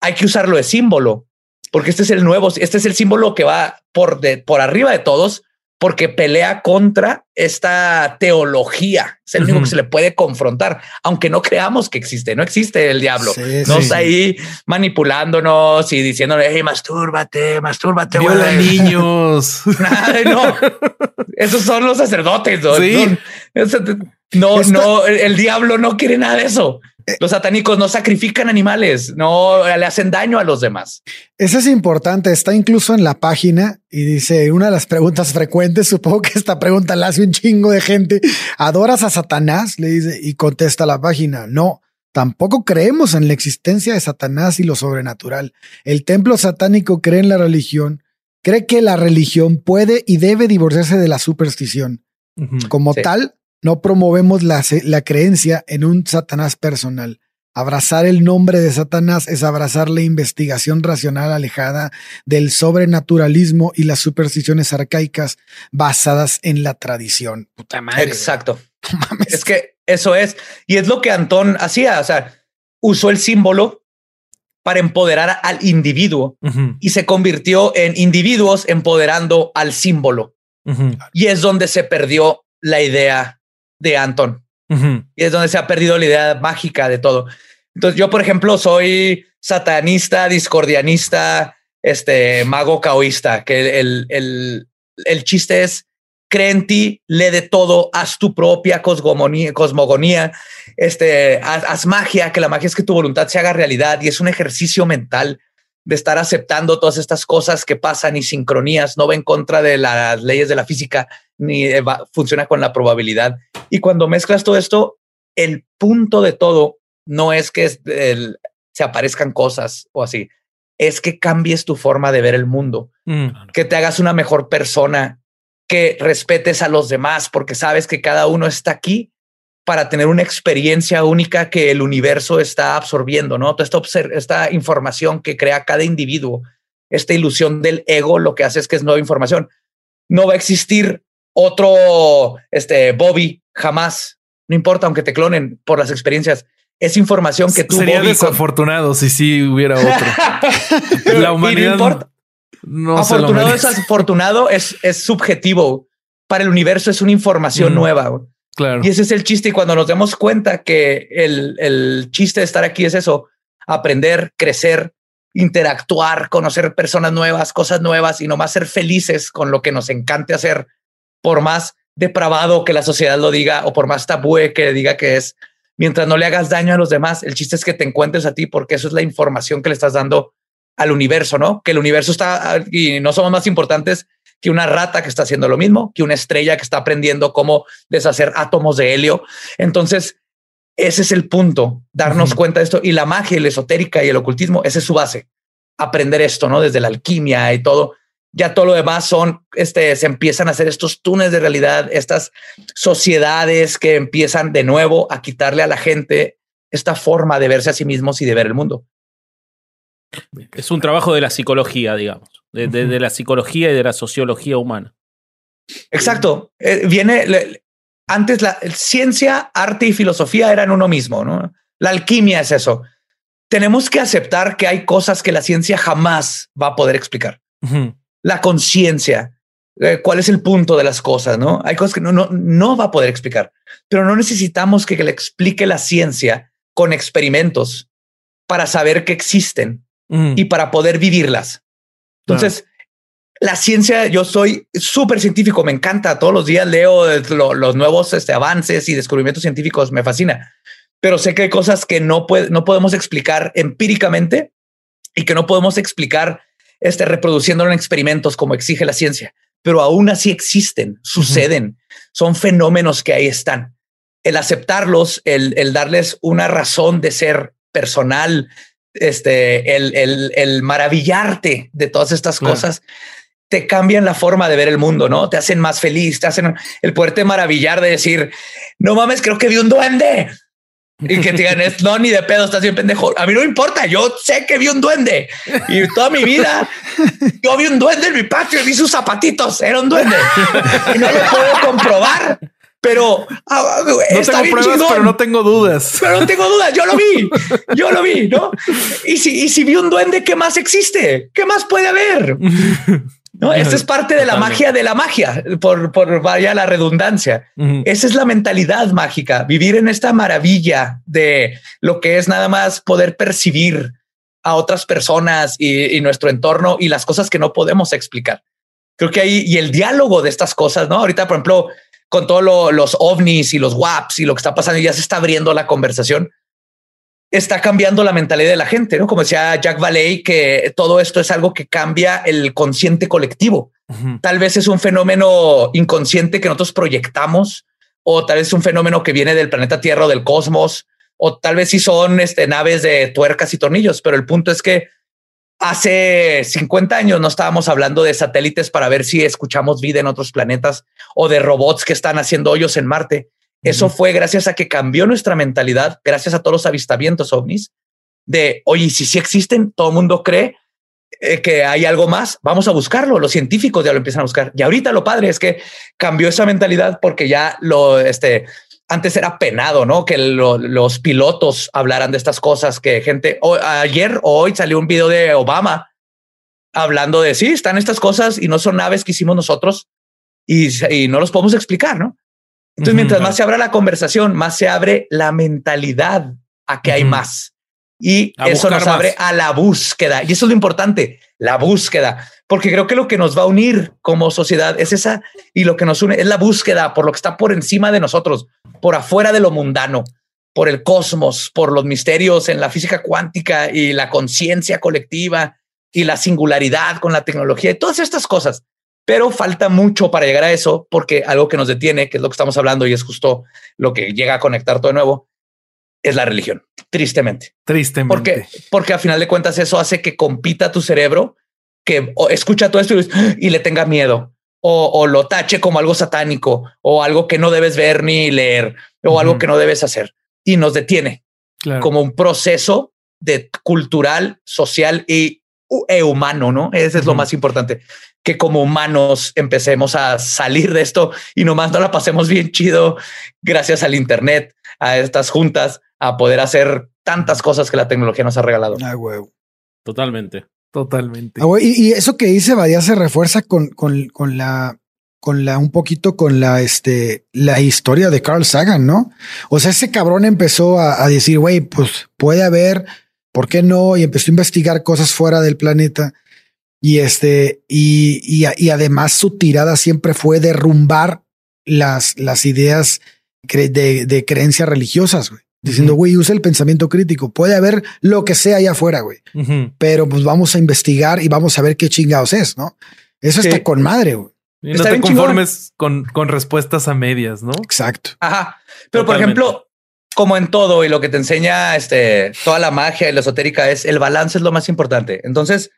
Speaker 4: Hay que usarlo de símbolo, porque este es el nuevo, este es el símbolo que va por, de, por arriba de todos, porque pelea contra esta teología. Es el único
Speaker 1: Ujú.
Speaker 4: que se le puede confrontar, aunque no creamos que existe, no existe el diablo.
Speaker 3: Sí,
Speaker 4: no
Speaker 3: sí,
Speaker 4: está ahí manipulándonos y diciéndole, hey, mastúrbate, mastúrbate.
Speaker 1: Viola
Speaker 4: güey".
Speaker 1: niños. *laughs*
Speaker 4: Ay, no, esos son los sacerdotes. No,
Speaker 1: Sí.
Speaker 4: no, no, no, el diablo no quiere nada de eso. Los satánicos no sacrifican animales, no le hacen daño a los demás.
Speaker 3: Eso es importante. Está incluso en la página y dice una de las preguntas frecuentes. Supongo que esta pregunta la hace un chingo de gente. ¿Adoras a Satanás? Le dice y contesta la página. No, tampoco creemos en la existencia de Satanás y lo sobrenatural. El templo satánico cree en la religión. Cree que la religión puede y debe divorciarse de la superstición. Como
Speaker 4: Sí.
Speaker 3: tal, no promovemos la, la creencia en un Satanás personal. Abrazar el nombre de Satanás es abrazar la investigación racional alejada del sobrenaturalismo y las supersticiones arcaicas basadas en la tradición. Puta madre. güey.
Speaker 4: Exacto. *laughs*
Speaker 3: Mames.
Speaker 4: Es que eso es. Y es lo que Antón hacía. O sea, usó el símbolo para empoderar al individuo y se convirtió en individuos empoderando al símbolo. Y es donde se perdió la idea de Antón.
Speaker 1: Ujú.
Speaker 4: y es donde se ha perdido la idea mágica de todo. Entonces, yo, por ejemplo, soy satanista, discordianista, este mago caoísta, que el, el, el chiste es cree en ti, lee de todo, haz tu propia cosmogonía, cosmogonía este, haz, haz magia, que la magia es que tu voluntad se haga realidad y es un ejercicio mental de estar aceptando todas estas cosas que pasan y sincronías, no va en contra de las leyes de la física, ni eh, va- funciona con la probabilidad. Y cuando mezclas todo esto, el punto de todo no es que es el- se aparezcan cosas o así, es que cambies tu forma de ver el mundo,
Speaker 1: Mm.
Speaker 4: que te hagas una mejor persona, que respetes a los demás, porque sabes que cada uno está aquí para tener una experiencia única que el universo está absorbiendo, ¿no? Toda esta, esta información que crea cada individuo, esta ilusión del ego, lo que hace es que es nueva información. No va a existir otro este, Bobby jamás, no importa, aunque te clonen por las experiencias. Es información que tú,
Speaker 1: Sería
Speaker 4: Bobby, con-
Speaker 1: desafortunado si sí hubiera *laughs* otro. La
Speaker 4: no
Speaker 1: humanidad
Speaker 4: importa.
Speaker 1: no lo
Speaker 4: afortunado es afortunado, es, es subjetivo. Para el universo es una información
Speaker 1: Mm.
Speaker 4: nueva.
Speaker 1: Claro.
Speaker 4: Y ese es el chiste. Y cuando nos demos cuenta que el, el chiste de estar aquí es eso, aprender, crecer interactuar, conocer personas nuevas, cosas nuevas y nomás ser felices con lo que nos encante hacer, por más depravado que la sociedad lo diga o por más tabú que diga que es, mientras no le hagas daño a los demás, el chiste es que te encuentres a ti porque eso es la información que le estás dando al universo, ¿no? Que el universo está y no somos más importantes que una rata que está haciendo lo mismo, que una estrella que está aprendiendo cómo deshacer átomos de helio. Entonces, ese es el punto, darnos cuenta de esto. Y la magia, la esotérica y el ocultismo, esa es su base. Aprender esto, ¿no? Desde la alquimia y todo. Ya todo lo demás son, este, se empiezan a hacer estos túneles de realidad, estas sociedades que empiezan de nuevo a quitarle a la gente esta forma de verse a sí mismos y de ver el mundo.
Speaker 2: Es un trabajo de la psicología, digamos, de, de- de la psicología y de la sociología humana.
Speaker 4: Exacto. Eh, viene le- antes la ciencia, arte y filosofía eran uno mismo, ¿no? La alquimia es eso. Tenemos que aceptar que hay cosas que la ciencia jamás va a poder explicar. La conciencia, eh, cuál es el punto de las cosas, ¿no? Hay cosas que no, no, no va a poder explicar, pero no necesitamos que le explique la ciencia con experimentos para saber que existen
Speaker 1: Ujú.
Speaker 4: y para poder vivirlas. Entonces, la ciencia, yo soy súper científico, me encanta, todos los días leo eh, lo- los nuevos este, avances y descubrimientos científicos, me fascina, pero sé que hay cosas que no, puede- no podemos explicar empíricamente y que no podemos explicar este, reproduciéndolo en experimentos como exige la ciencia, pero aún así existen, suceden, son fenómenos que ahí están. El aceptarlos, el, el darles una razón de ser personal, este, el, el, el maravillarte de todas estas
Speaker 1: Claro.
Speaker 4: cosas, te cambian la forma de ver el mundo, ¿no? Te hacen más feliz, te hacen el poderte maravillar de decir, no mames, creo que vi un duende. Y que te digan, "Es- no, ni de pedo, estás bien pendejo. A mí no me importa, yo sé que vi un duende. Y toda mi vida, yo vi un duende en mi patio y vi sus zapatitos, era un duende. Y no lo puedo comprobar, pero ah,
Speaker 1: No
Speaker 4: está
Speaker 1: tengo
Speaker 4: bien
Speaker 1: pruebas,
Speaker 4: chingón.
Speaker 1: pero no tengo dudas.
Speaker 4: Pero no tengo dudas, yo lo vi, yo lo vi, ¿no? Y si, y si vi un duende, ¿qué más existe? ¿Qué más puede haber? No, esta es parte de la magia de la magia, por, por vaya la redundancia. Esa es la mentalidad mágica, vivir en esta maravilla de lo que es nada más poder percibir a otras personas y, y nuestro entorno y las cosas que no podemos explicar. Creo que ahí y el diálogo de estas cosas, no? Ahorita, por ejemplo, con todos los ovnis y los WAPs y lo que está pasando, ya se está abriendo la conversación. Está cambiando la mentalidad de la gente, no? Como decía Jack Valley, que todo esto es algo que cambia el consciente colectivo tal vez es un fenómeno inconsciente que nosotros proyectamos, o tal vez es un fenómeno que viene del planeta Tierra o del cosmos, o tal vez sí son este, naves de tuercas y tornillos, pero el punto es que hace 50 años no estábamos hablando de satélites para ver si escuchamos vida en otros planetas o de robots que están haciendo hoyos en Marte. Eso fue gracias a que cambió nuestra mentalidad, gracias a todos los avistamientos ovnis de, oye, si sí existen, todo el mundo cree eh, que hay algo más, vamos a buscarlo. Los científicos ya lo empiezan a buscar. Y ahorita lo padre es que cambió esa mentalidad porque ya lo, este, antes era penado, ¿no? Que lo- los pilotos hablaran de estas cosas, que gente, o- ayer o hoy salió un video de Obama hablando de, sí, están estas cosas y no son naves que hicimos nosotros y, y no los podemos explicar, ¿no? Entonces, mientras más se abra la conversación, más se abre la mentalidad a que hay más. Y
Speaker 2: A
Speaker 4: eso nos
Speaker 2: más.
Speaker 4: abre a la búsqueda. Y eso es lo importante, la búsqueda. Porque creo que lo que nos va a unir como sociedad es esa y lo que nos une es la búsqueda por lo que está por encima de nosotros, por afuera de lo mundano, por el cosmos, por los misterios en la física cuántica y la conciencia colectiva y la singularidad con la tecnología y todas estas cosas. Pero falta mucho para llegar a eso, porque algo que nos detiene, que es lo que estamos hablando y es justo lo que llega a conectar todo de nuevo, es la religión, tristemente.
Speaker 1: Tristemente.
Speaker 4: Porque, porque a final de cuentas eso hace que compita tu cerebro, que escucha todo esto y, y le tenga miedo o, o lo tache como algo satánico o algo que no debes ver ni leer o algo que no debes hacer y nos detiene
Speaker 1: Claro.
Speaker 4: como un proceso de cultural, social y e humano, ¿no? Ese es lo más importante, que como humanos empecemos a salir de esto y nomás no la pasemos bien chido gracias al Internet, a estas juntas, a poder hacer tantas cosas que la tecnología nos ha regalado.
Speaker 3: Ah, huevo.
Speaker 2: Totalmente.
Speaker 1: Totalmente.
Speaker 3: Ah, y eso que dice Badía se refuerza con, con, con la, con la, un poquito con la, este, la historia de Carl Sagan, ¿no? O sea, ese cabrón empezó a, a decir, güey, pues puede haber ¿por qué no? Y empezó a investigar cosas fuera del planeta. Y este, y, y, y además su tirada siempre fue derrumbar las, las ideas cre- de, de creencias religiosas, güey. Diciendo,
Speaker 1: Ujú.
Speaker 3: güey, usa el pensamiento crítico. Puede haber lo que sea allá afuera, güey. Pero pues vamos a investigar y vamos a ver qué chingados es, ¿no? Eso está con madre, güey.
Speaker 1: Y no
Speaker 4: Está
Speaker 1: te conformes con, con respuestas a medias, ¿no?
Speaker 3: Exacto.
Speaker 4: Ajá. Pero por ejemplo, como en todo y lo que te enseña este, toda la magia y la esotérica es el balance es lo más importante. Entonces,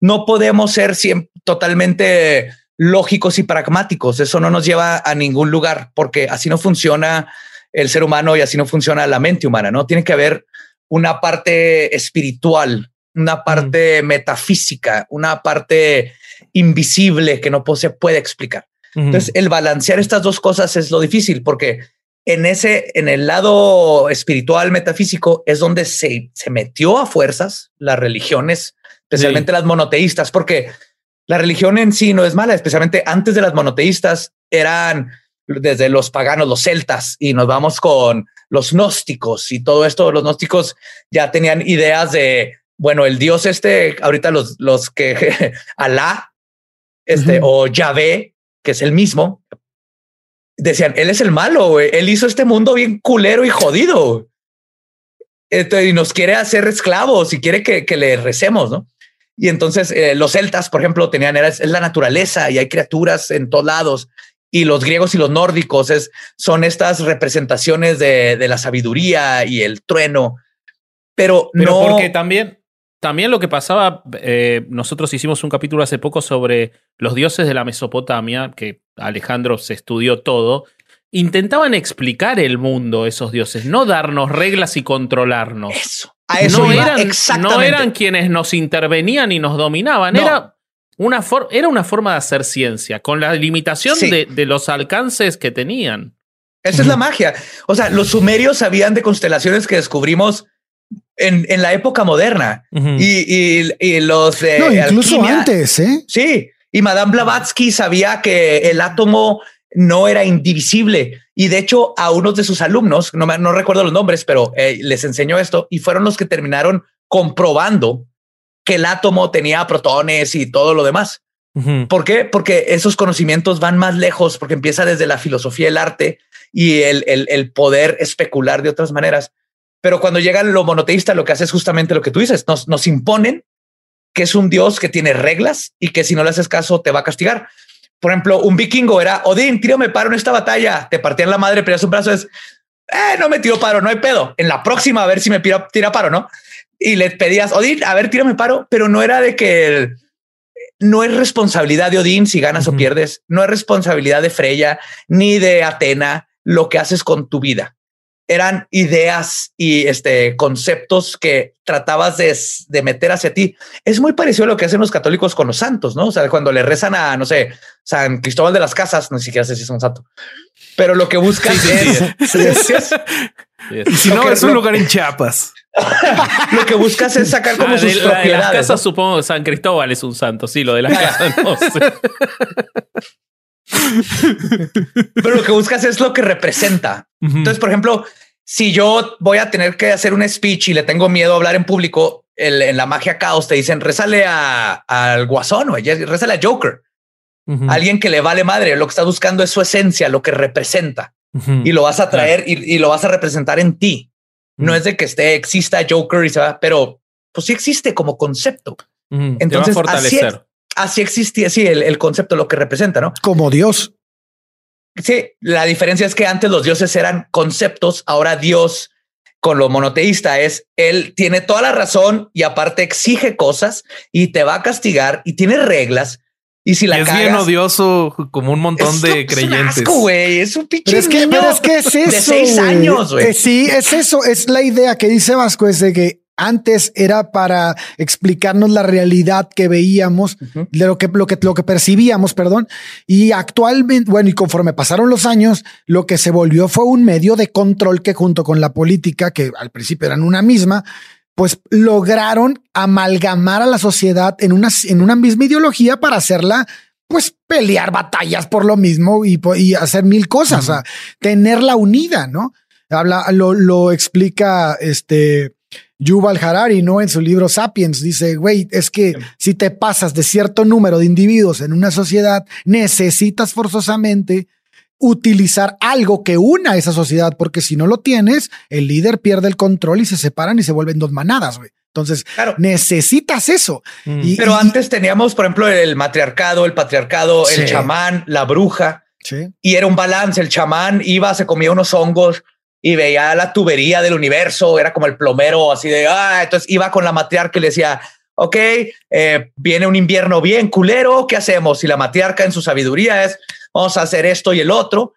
Speaker 4: no podemos ser siempre totalmente lógicos y pragmáticos. Eso no nos lleva a ningún lugar porque así no funciona el ser humano y así no funciona la mente humana. No tiene que haber una parte espiritual, una parte metafísica, una parte invisible que no se puede explicar. Entonces, el balancear estas dos cosas es lo difícil porque en ese, en el lado espiritual metafísico es donde se, se metió a fuerzas las religiones, especialmente las monoteístas, porque la religión en sí no es mala, especialmente antes de las monoteístas eran desde los paganos, los celtas, y nos vamos con los gnósticos y todo esto. Los gnósticos ya tenían ideas de, bueno, el dios este, ahorita los, los que *laughs* Alá, este, o Yahvé, que es el mismo, decían, él es el malo, él hizo este mundo bien culero y jodido. Entonces, y nos quiere hacer esclavos y quiere que, que le recemos, ¿no? Y entonces eh, los celtas, por ejemplo, tenían, era, es la naturaleza y hay criaturas en todos lados. Y los griegos y los nórdicos es, son estas representaciones de, de la sabiduría y el trueno. Pero,
Speaker 2: Pero
Speaker 4: no.
Speaker 2: porque también, también lo que pasaba, eh, nosotros hicimos un capítulo hace poco sobre los dioses de la Mesopotamia, que Alejandro se estudió todo. Intentaban explicar el mundo, esos dioses, no darnos reglas y controlarnos.
Speaker 4: Eso. A eso
Speaker 2: no,
Speaker 4: iba,
Speaker 2: eran,
Speaker 4: exactamente.
Speaker 2: no eran quienes nos intervenían y nos dominaban.
Speaker 4: No.
Speaker 2: Era, una for- era una forma de hacer ciencia, con la limitación
Speaker 4: Sí.
Speaker 2: de, de los alcances que tenían.
Speaker 4: Esa es la magia. O sea, los sumerios sabían de constelaciones que descubrimos en, en la época moderna y, y- y los de
Speaker 3: no, incluso
Speaker 4: alquimia-
Speaker 3: antes, ¿eh?
Speaker 4: Sí, y Madame Blavatsky sabía que el átomo no era indivisible y de hecho a unos de sus alumnos, no, me- no recuerdo los nombres, pero eh, les enseñó esto y fueron los que terminaron comprobando que el átomo tenía protones y todo lo demás. ¿Por qué? Porque esos conocimientos van más lejos, porque empieza desde la filosofía, el arte y el, el- el poder especular de otras maneras. Pero cuando llega lo monoteísta, lo que hace es justamente lo que tú dices, nos, nos imponen que es un dios que tiene reglas y que si no le haces caso te va a castigar. Por ejemplo, un vikingo era Odín, tírame paro en esta batalla, te partían la madre, pero un brazo es eh, no me tiró paro, no hay pedo. En la próxima, a ver si me tira, tira paro, no? Y le pedías Odín, a ver, tírame paro, pero no era de que el- no es responsabilidad de Odín si ganas o pierdes, no es responsabilidad de Freya ni de Atena lo que haces con tu vida. Eran ideas y este conceptos que tratabas de, de meter hacia ti. Es muy parecido a lo que hacen los católicos con los santos, ¿no? O sea, cuando le rezan a, no sé, San Cristóbal de las Casas, no siquiera sé si es un santo, pero lo que buscan
Speaker 1: Sí, sí,
Speaker 4: es,
Speaker 1: sí.
Speaker 4: es- es-
Speaker 1: Y si no,
Speaker 4: que-
Speaker 1: es un
Speaker 4: lo-
Speaker 1: lugar en Chiapas. *laughs*
Speaker 4: lo que buscas es sacar como
Speaker 2: Ah,
Speaker 4: sus
Speaker 2: de, la- de las
Speaker 4: propiedades.
Speaker 2: casas,
Speaker 4: ¿no?
Speaker 2: supongo que San Cristóbal es un santo. Sí, lo de las casas no sé. *laughs*
Speaker 4: Pero lo que buscas es lo que representa. Entonces, por ejemplo, si yo voy a tener que hacer un speech y le tengo miedo a hablar en público, el- en la magia caos te dicen, rezale a- al guasón, güey, rezale a Joker, alguien que le vale madre. Lo que está buscando es su esencia, lo que representa y lo vas a traer y, y lo vas a representar en ti. No es de que esté, exista Joker y se va, pero pues sí existe como concepto. Entonces, así, así existía, sí, el, el concepto, lo que representa, ¿no?
Speaker 3: Como Dios.
Speaker 4: Sí, la diferencia es que antes los dioses eran conceptos, ahora Dios con lo monoteísta es él tiene toda la razón y aparte exige cosas y te va a castigar y tiene reglas. Y si
Speaker 1: Y
Speaker 4: la
Speaker 1: es
Speaker 4: cagas,
Speaker 1: bien odioso como un montón
Speaker 4: es-
Speaker 1: de
Speaker 4: es un
Speaker 1: creyentes.
Speaker 4: asco, güey. Es un pinche
Speaker 3: Pero es que,
Speaker 4: niño
Speaker 3: pero es que es eso.
Speaker 4: de seis años, güey.
Speaker 3: Eh, sí, es eso. Es la idea que dice Vasco, es de que antes era para explicarnos la realidad que veíamos, de lo que, lo que, lo que percibíamos, perdón. Y actualmente, bueno, y conforme pasaron los años, lo que se volvió fue un medio de control que junto con la política, que al principio eran una misma, pues lograron amalgamar a la sociedad en una, en una misma ideología para hacerla, pues pelear batallas por lo mismo y, hacer mil cosas, o sea, tenerla unida, ¿no? Habla, lo, lo explica este Yuval Harari, ¿no? En su libro Sapiens, dice, güey, es que si te pasas de cierto número de individuos en una sociedad, necesitas forzosamente utilizar algo que una a esa sociedad, porque si no lo tienes, el líder pierde el control y se separan y se vuelven dos manadas, güey. Entonces,
Speaker 4: Claro.
Speaker 3: necesitas eso.
Speaker 1: Mm.
Speaker 3: Y-
Speaker 4: Pero
Speaker 3: y-
Speaker 4: antes teníamos, por ejemplo, el matriarcado, el patriarcado, el chamán, la bruja,
Speaker 3: Sí.
Speaker 4: y era un balance. El chamán iba, se comía unos hongos y veía la tubería del universo, era como el plomero, así de, ah, entonces iba con la matriarca y le decía, ok, eh, viene un invierno bien culero, ¿qué hacemos? Y la matriarca en su sabiduría es, vamos a hacer esto y el otro.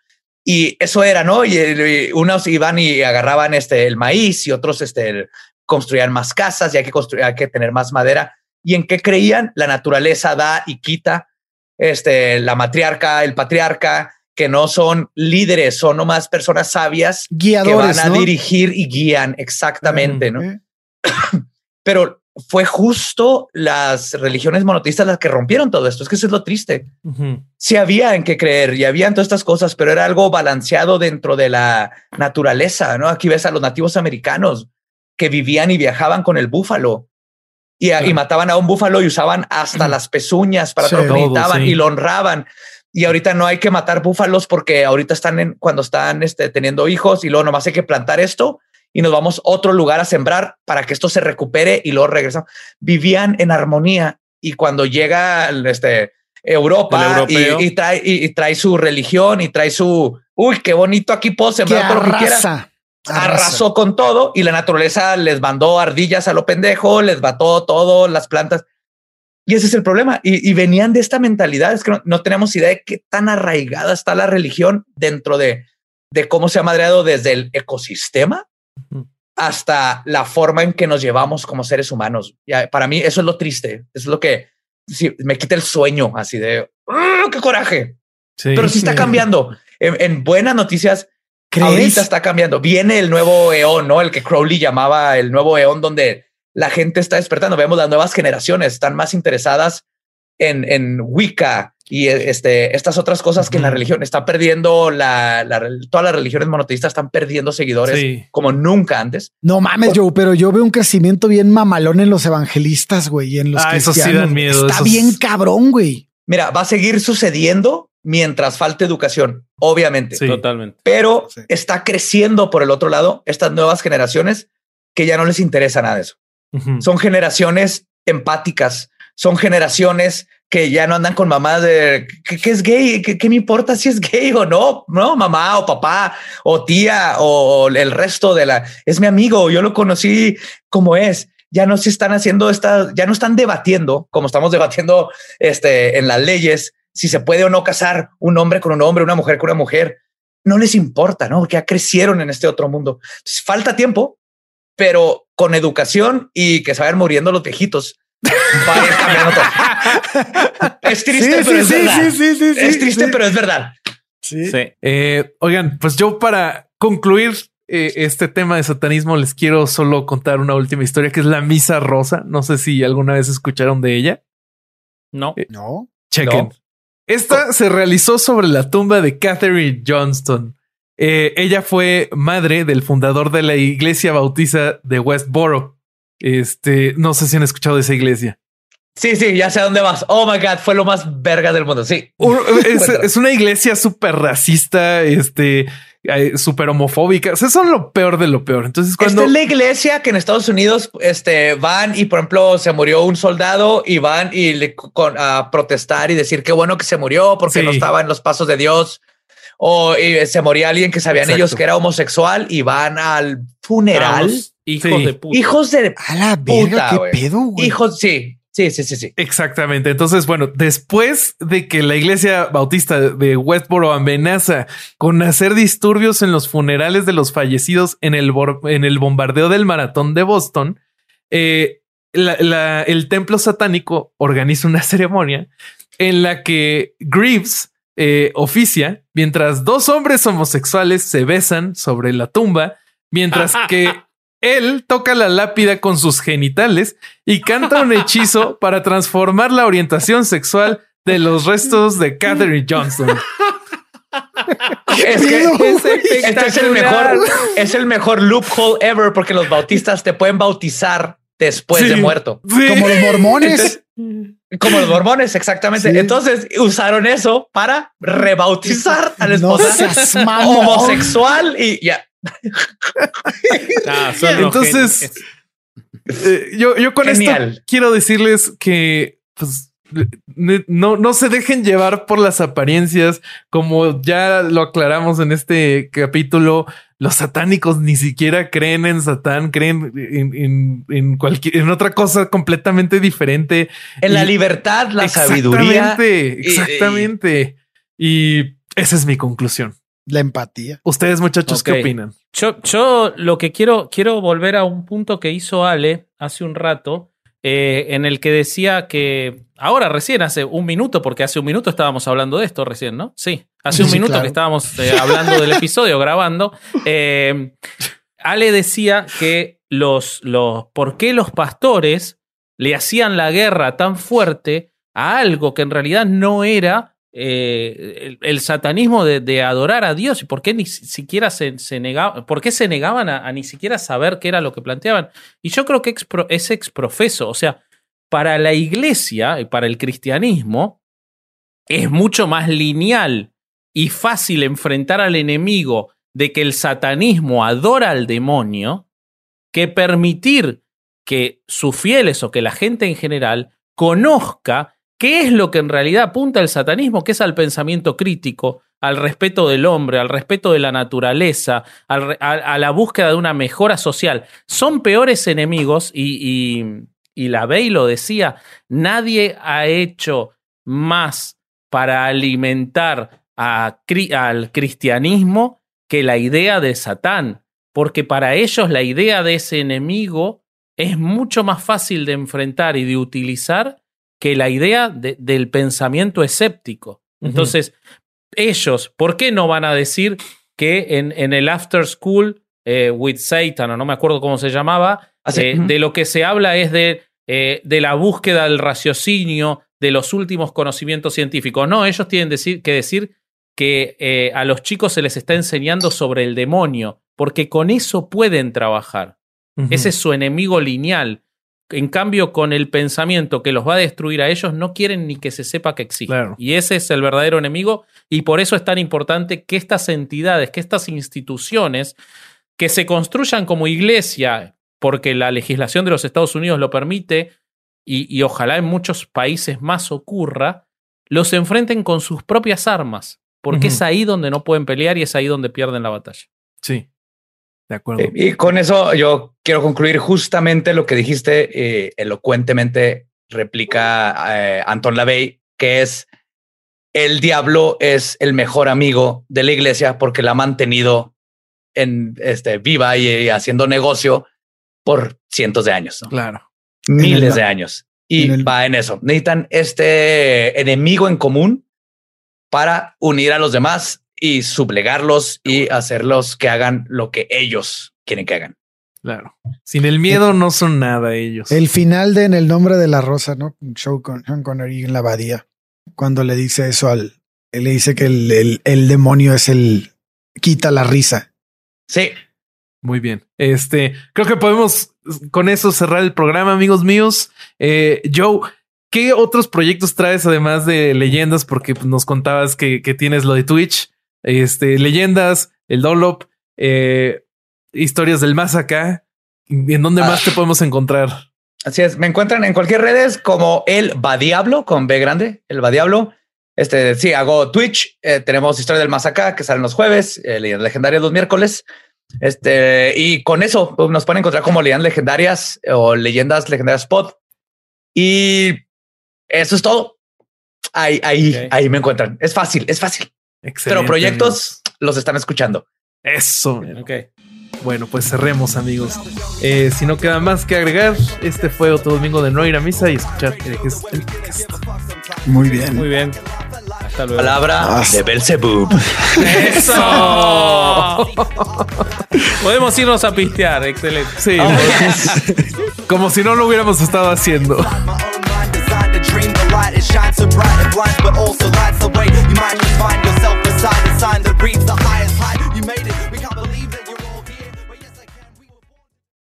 Speaker 4: Y eso era, ¿no? Y, unos iban y agarraban este, el maíz y otros este, el- construían más casas y hay que construir, hay que tener más madera. ¿Y en qué creían? La naturaleza da y quita. Este, la matriarca, el patriarca, que no son líderes, son nomás personas sabias que
Speaker 3: Guiadores,
Speaker 4: van a
Speaker 3: ¿no?
Speaker 4: dirigir y guían exactamente, ¿no?
Speaker 3: Eh, *coughs*
Speaker 4: Pero fue justo las religiones monoteístas las que rompieron todo esto. Es que eso es lo triste.
Speaker 1: Ujú.
Speaker 4: Sí había en qué creer y habían todas estas cosas, pero era algo balanceado dentro de la naturaleza, ¿no? Aquí ves a los nativos americanos que vivían y viajaban con el búfalo y, y mataban a un búfalo y usaban hasta las pezuñas para
Speaker 3: Sí.
Speaker 4: todo lo
Speaker 1: Todo, sí.
Speaker 4: y lo honraban. Y ahorita no hay que matar búfalos porque ahorita están en, cuando están este, teniendo hijos y luego nomás hay que plantar esto y nos vamos a otro lugar a sembrar para que esto se recupere y luego regresamos. Vivían en armonía y cuando llega el, este, Europa
Speaker 2: El
Speaker 4: y, y trae, y, y trae su religión y trae su, uy, qué bonito aquí puedo
Speaker 3: Que
Speaker 4: sembrar todo lo que quiera. Arrasó con todo y la naturaleza les mandó ardillas a lo pendejo, les mató todo, las plantas. Y ese es el problema. Y, y venían de esta mentalidad. Es que no, no tenemos idea de qué tan arraigada está la religión dentro de, de cómo se ha madreado desde el ecosistema hasta la forma en que nos llevamos como seres humanos. Ya, para mí eso es lo triste. Eso es lo que sí, me quita el sueño así de "Ah, qué coraje.
Speaker 1: Sí.
Speaker 4: Pero sí está cambiando. En, en buenas noticias,
Speaker 3: ¿Crees?
Speaker 4: ahorita está cambiando. Viene el nuevo eón, ¿no? El que Crowley llamaba el nuevo eón, donde la gente está despertando. Vemos las nuevas generaciones, están más interesadas en, en Wicca y eh, este, estas otras cosas que en la religión está perdiendo la, la- todas las religiones monoteístas están perdiendo seguidores
Speaker 1: Sí.
Speaker 4: como nunca antes.
Speaker 3: No mames, Joe, pero yo veo un crecimiento bien mamalón en los evangelistas, güey, y en los
Speaker 1: Ah, esos sí
Speaker 3: cristianos.
Speaker 1: dan miedo,
Speaker 3: Está
Speaker 1: esos-
Speaker 3: bien cabrón, güey.
Speaker 4: Mira, va a seguir sucediendo mientras falte educación, obviamente.
Speaker 1: Sí.
Speaker 2: Totalmente.
Speaker 4: pero
Speaker 3: Sí.
Speaker 4: está creciendo por el otro lado estas nuevas generaciones que ya no les interesa nada de eso. Son generaciones empáticas, son generaciones que ya no andan con mamá de ¿qué, qué es gay? ¿Qué, qué me importa si es gay o no? No, mamá o papá o tía o el resto de la es mi amigo. Yo lo conocí como es. Ya no se están haciendo estas, ya no están debatiendo como estamos debatiendo este, en las leyes si se puede o no casar un hombre con un hombre, una mujer con una mujer. No les importa, no? Porque ya crecieron en este otro mundo. Falta tiempo, pero con educación y que se vayan muriendo los viejitos. Va a ir cambiando todo. Es triste,
Speaker 3: Sí,
Speaker 4: pero
Speaker 3: sí,
Speaker 4: es
Speaker 3: sí,
Speaker 4: verdad.
Speaker 3: sí, sí, sí,
Speaker 4: es triste,
Speaker 3: sí.
Speaker 4: pero es verdad.
Speaker 3: Sí.
Speaker 2: Sí.
Speaker 1: Eh, oigan, pues yo para concluir eh, este tema de satanismo les quiero solo contar una última historia que es la misa rosa. No sé si alguna vez escucharon de ella.
Speaker 2: No.
Speaker 3: No.
Speaker 1: Chequen.
Speaker 4: No.
Speaker 1: Esta se realizó sobre la tumba de Catherine Johnston. Eh, ella fue madre del fundador de la iglesia bautiza de Westboro. Este, no sé si han escuchado de esa iglesia.
Speaker 4: Sí, sí, ya sé a dónde vas. Oh my God, fue lo más verga del mundo. Sí. *laughs*
Speaker 1: Es, una iglesia súper racista, este, eh, súper homofóbica. O sea, son lo peor de lo peor. Entonces, cuando
Speaker 4: Esta es la iglesia que en Estados Unidos este, van y, por ejemplo, se murió un soldado y van y le con, a protestar y decir qué bueno que se murió porque
Speaker 1: Sí.
Speaker 4: no estaba en los pasos de Dios. O y se moría alguien que sabían
Speaker 1: Exacto.
Speaker 4: ellos que era homosexual y van al funeral.
Speaker 2: Vamos, hijos
Speaker 1: Sí.
Speaker 2: de puta.
Speaker 4: Hijos de
Speaker 3: A la verga,
Speaker 4: Puta,
Speaker 3: qué pedo, güey.
Speaker 4: hijos. Sí, sí, sí, sí, sí.
Speaker 1: Exactamente. Entonces, bueno, después de que la iglesia bautista de Westboro amenaza con hacer disturbios en los funerales de los fallecidos en el, en el bombardeo del maratón de Boston, eh, la- la- el templo satánico organiza una *laughs* ceremonia en la que Greaves eh, oficia mientras dos hombres homosexuales se besan sobre la tumba, mientras que *laughs* él toca la lápida con sus genitales y canta un hechizo *laughs* para transformar la orientación sexual de los restos de Catherine Johnston.
Speaker 4: Es que *laughs* este es el mejor, es el mejor loophole ever porque los bautistas te pueden bautizar después de muerto.
Speaker 1: Sí.
Speaker 3: Como los mormones.
Speaker 4: Como los *gasps* mormones, exactamente.
Speaker 3: Sí.
Speaker 4: Entonces usaron eso para rebautizar a la
Speaker 3: No
Speaker 4: esposa
Speaker 3: seas *laughs* mamón.
Speaker 4: homosexual y ya. *laughs*
Speaker 2: Ah,
Speaker 1: Entonces. Eh, yo, yo con
Speaker 4: Genial.
Speaker 1: esto quiero decirles que pues, no, no se dejen llevar por las apariencias, como ya lo aclaramos en este capítulo. Los satánicos ni siquiera creen en Satán, creen en, en, en cualquier, en otra cosa completamente diferente.
Speaker 4: En la libertad, la sabiduría.
Speaker 1: Exactamente,
Speaker 4: y-
Speaker 1: exactamente. Y esa es mi conclusión.
Speaker 3: La empatía.
Speaker 1: Ustedes, muchachos. ¿qué opinan?
Speaker 2: Yo, yo lo que quiero, quiero volver a un punto que hizo Ale hace un rato, eh, en el que decía que ahora recién, hace un minuto, porque hace un minuto estábamos hablando de esto recién, ¿no? Sí, hace un
Speaker 3: sí,
Speaker 2: minuto
Speaker 3: claro.
Speaker 2: que estábamos eh, hablando del episodio, grabando. Eh, Ale decía que los, los, ¿por qué los pastores le hacían la guerra tan fuerte a algo que en realidad no era eh, el, satanismo de, adorar a Dios y por qué ni si- siquiera se, se negaban, por qué se negaban a, ni siquiera saber qué era lo que planteaban. Y yo creo que es exprofeso, o sea, para la iglesia y para el cristianismo es mucho más lineal y fácil enfrentar al enemigo de que el satanismo adora al demonio que permitir que sus fieles o que la gente en general conozca qué es lo que en realidad apunta el satanismo, que es al pensamiento crítico, al respeto del hombre, al respeto de la naturaleza, a, la búsqueda de una mejora social. Son peores enemigos y, y, la Bey lo decía, nadie ha hecho más para alimentar al cristianismo que la idea de Satán, porque para ellos la idea de ese enemigo es mucho más fácil de enfrentar y de utilizar que la idea de- del pensamiento escéptico. Entonces, ellos, ¿por qué no van a decir que en, en el After School eh, with Satan, o no me acuerdo cómo se llamaba,
Speaker 4: Así,
Speaker 2: eh, de lo que se habla es de, eh, de la búsqueda del raciocinio, de los últimos conocimientos científicos? No, ellos tienen decir, que decir que a los chicos se les está enseñando sobre el demonio, porque con eso pueden trabajar. Ese es su enemigo lineal. En cambio, con el pensamiento que los va a destruir a ellos, no quieren ni que se sepa que existe.
Speaker 1: Claro.
Speaker 2: Y ese es el verdadero enemigo. Y por eso es tan importante que estas entidades, que estas instituciones, que se construyan como iglesia, porque la legislación de los Estados Unidos lo permite, y, y ojalá en muchos países más ocurra, los enfrenten con sus propias armas. Porque es ahí donde no pueden pelear y es ahí donde pierden la batalla.
Speaker 1: Sí, de acuerdo.
Speaker 4: Eh, Y con eso yo quiero concluir justamente lo que dijiste, eh, elocuentemente replica eh, Anton LaVey, que es el diablo es el mejor amigo de la iglesia porque la ha mantenido en este viva y, y haciendo negocio por cientos de años, ¿no?
Speaker 1: Claro.
Speaker 4: miles
Speaker 3: el-
Speaker 4: de años. Y
Speaker 3: en el-
Speaker 4: va en eso. Necesitan este enemigo en común para unir a los demás y sublegarlos y hacerlos que hagan lo que ellos quieren que hagan.
Speaker 1: Claro. Sin el miedo no son nada ellos.
Speaker 3: El final de En el nombre de la rosa, ¿no? Un show con Sean Connery en la abadía. Cuando le dice eso al. Él le dice que el, el- el demonio es el. quita la risa.
Speaker 4: Sí,
Speaker 1: Muy bien. Este, creo que podemos con eso cerrar el programa, amigos míos. Eh, Joe, ¿qué otros proyectos traes además de leyendas? Porque nos contabas que, que tienes lo de Twitch, este, leyendas, el Dolop, eh, historias del más acá. ¿En dónde
Speaker 4: Ah.
Speaker 1: más te podemos encontrar?
Speaker 4: así es. Me encuentran en cualquier redes como el Va Diablo con B grande, el Va Diablo. Este sí, hago Twitch. eh, tenemos Historia del Más Acá que salen los jueves, eh, Leyendas Legendarias los miércoles. Este y con eso pues, nos pueden encontrar como Leyendas Legendarias o Leyendas Legendarias Pod. Y eso es todo. Ahí, ahí, ahí me encuentran. Es fácil, es fácil.
Speaker 1: Excelente,
Speaker 4: Pero proyectos los están escuchando.
Speaker 1: Eso.
Speaker 2: Ok.
Speaker 1: Bueno, pues cerremos, amigos. Eh, si no queda más que agregar, este fue otro domingo de no ir a misa y escuchar el podcast.
Speaker 3: Muy bien.
Speaker 2: Muy bien. Hasta luego.
Speaker 4: Palabra de Belzebub.
Speaker 2: ¡Eso! *laughs* Podemos irnos a pistear. Excelente.
Speaker 1: Sí, *laughs* como si no lo hubiéramos estado haciendo.
Speaker 5: time to breathe the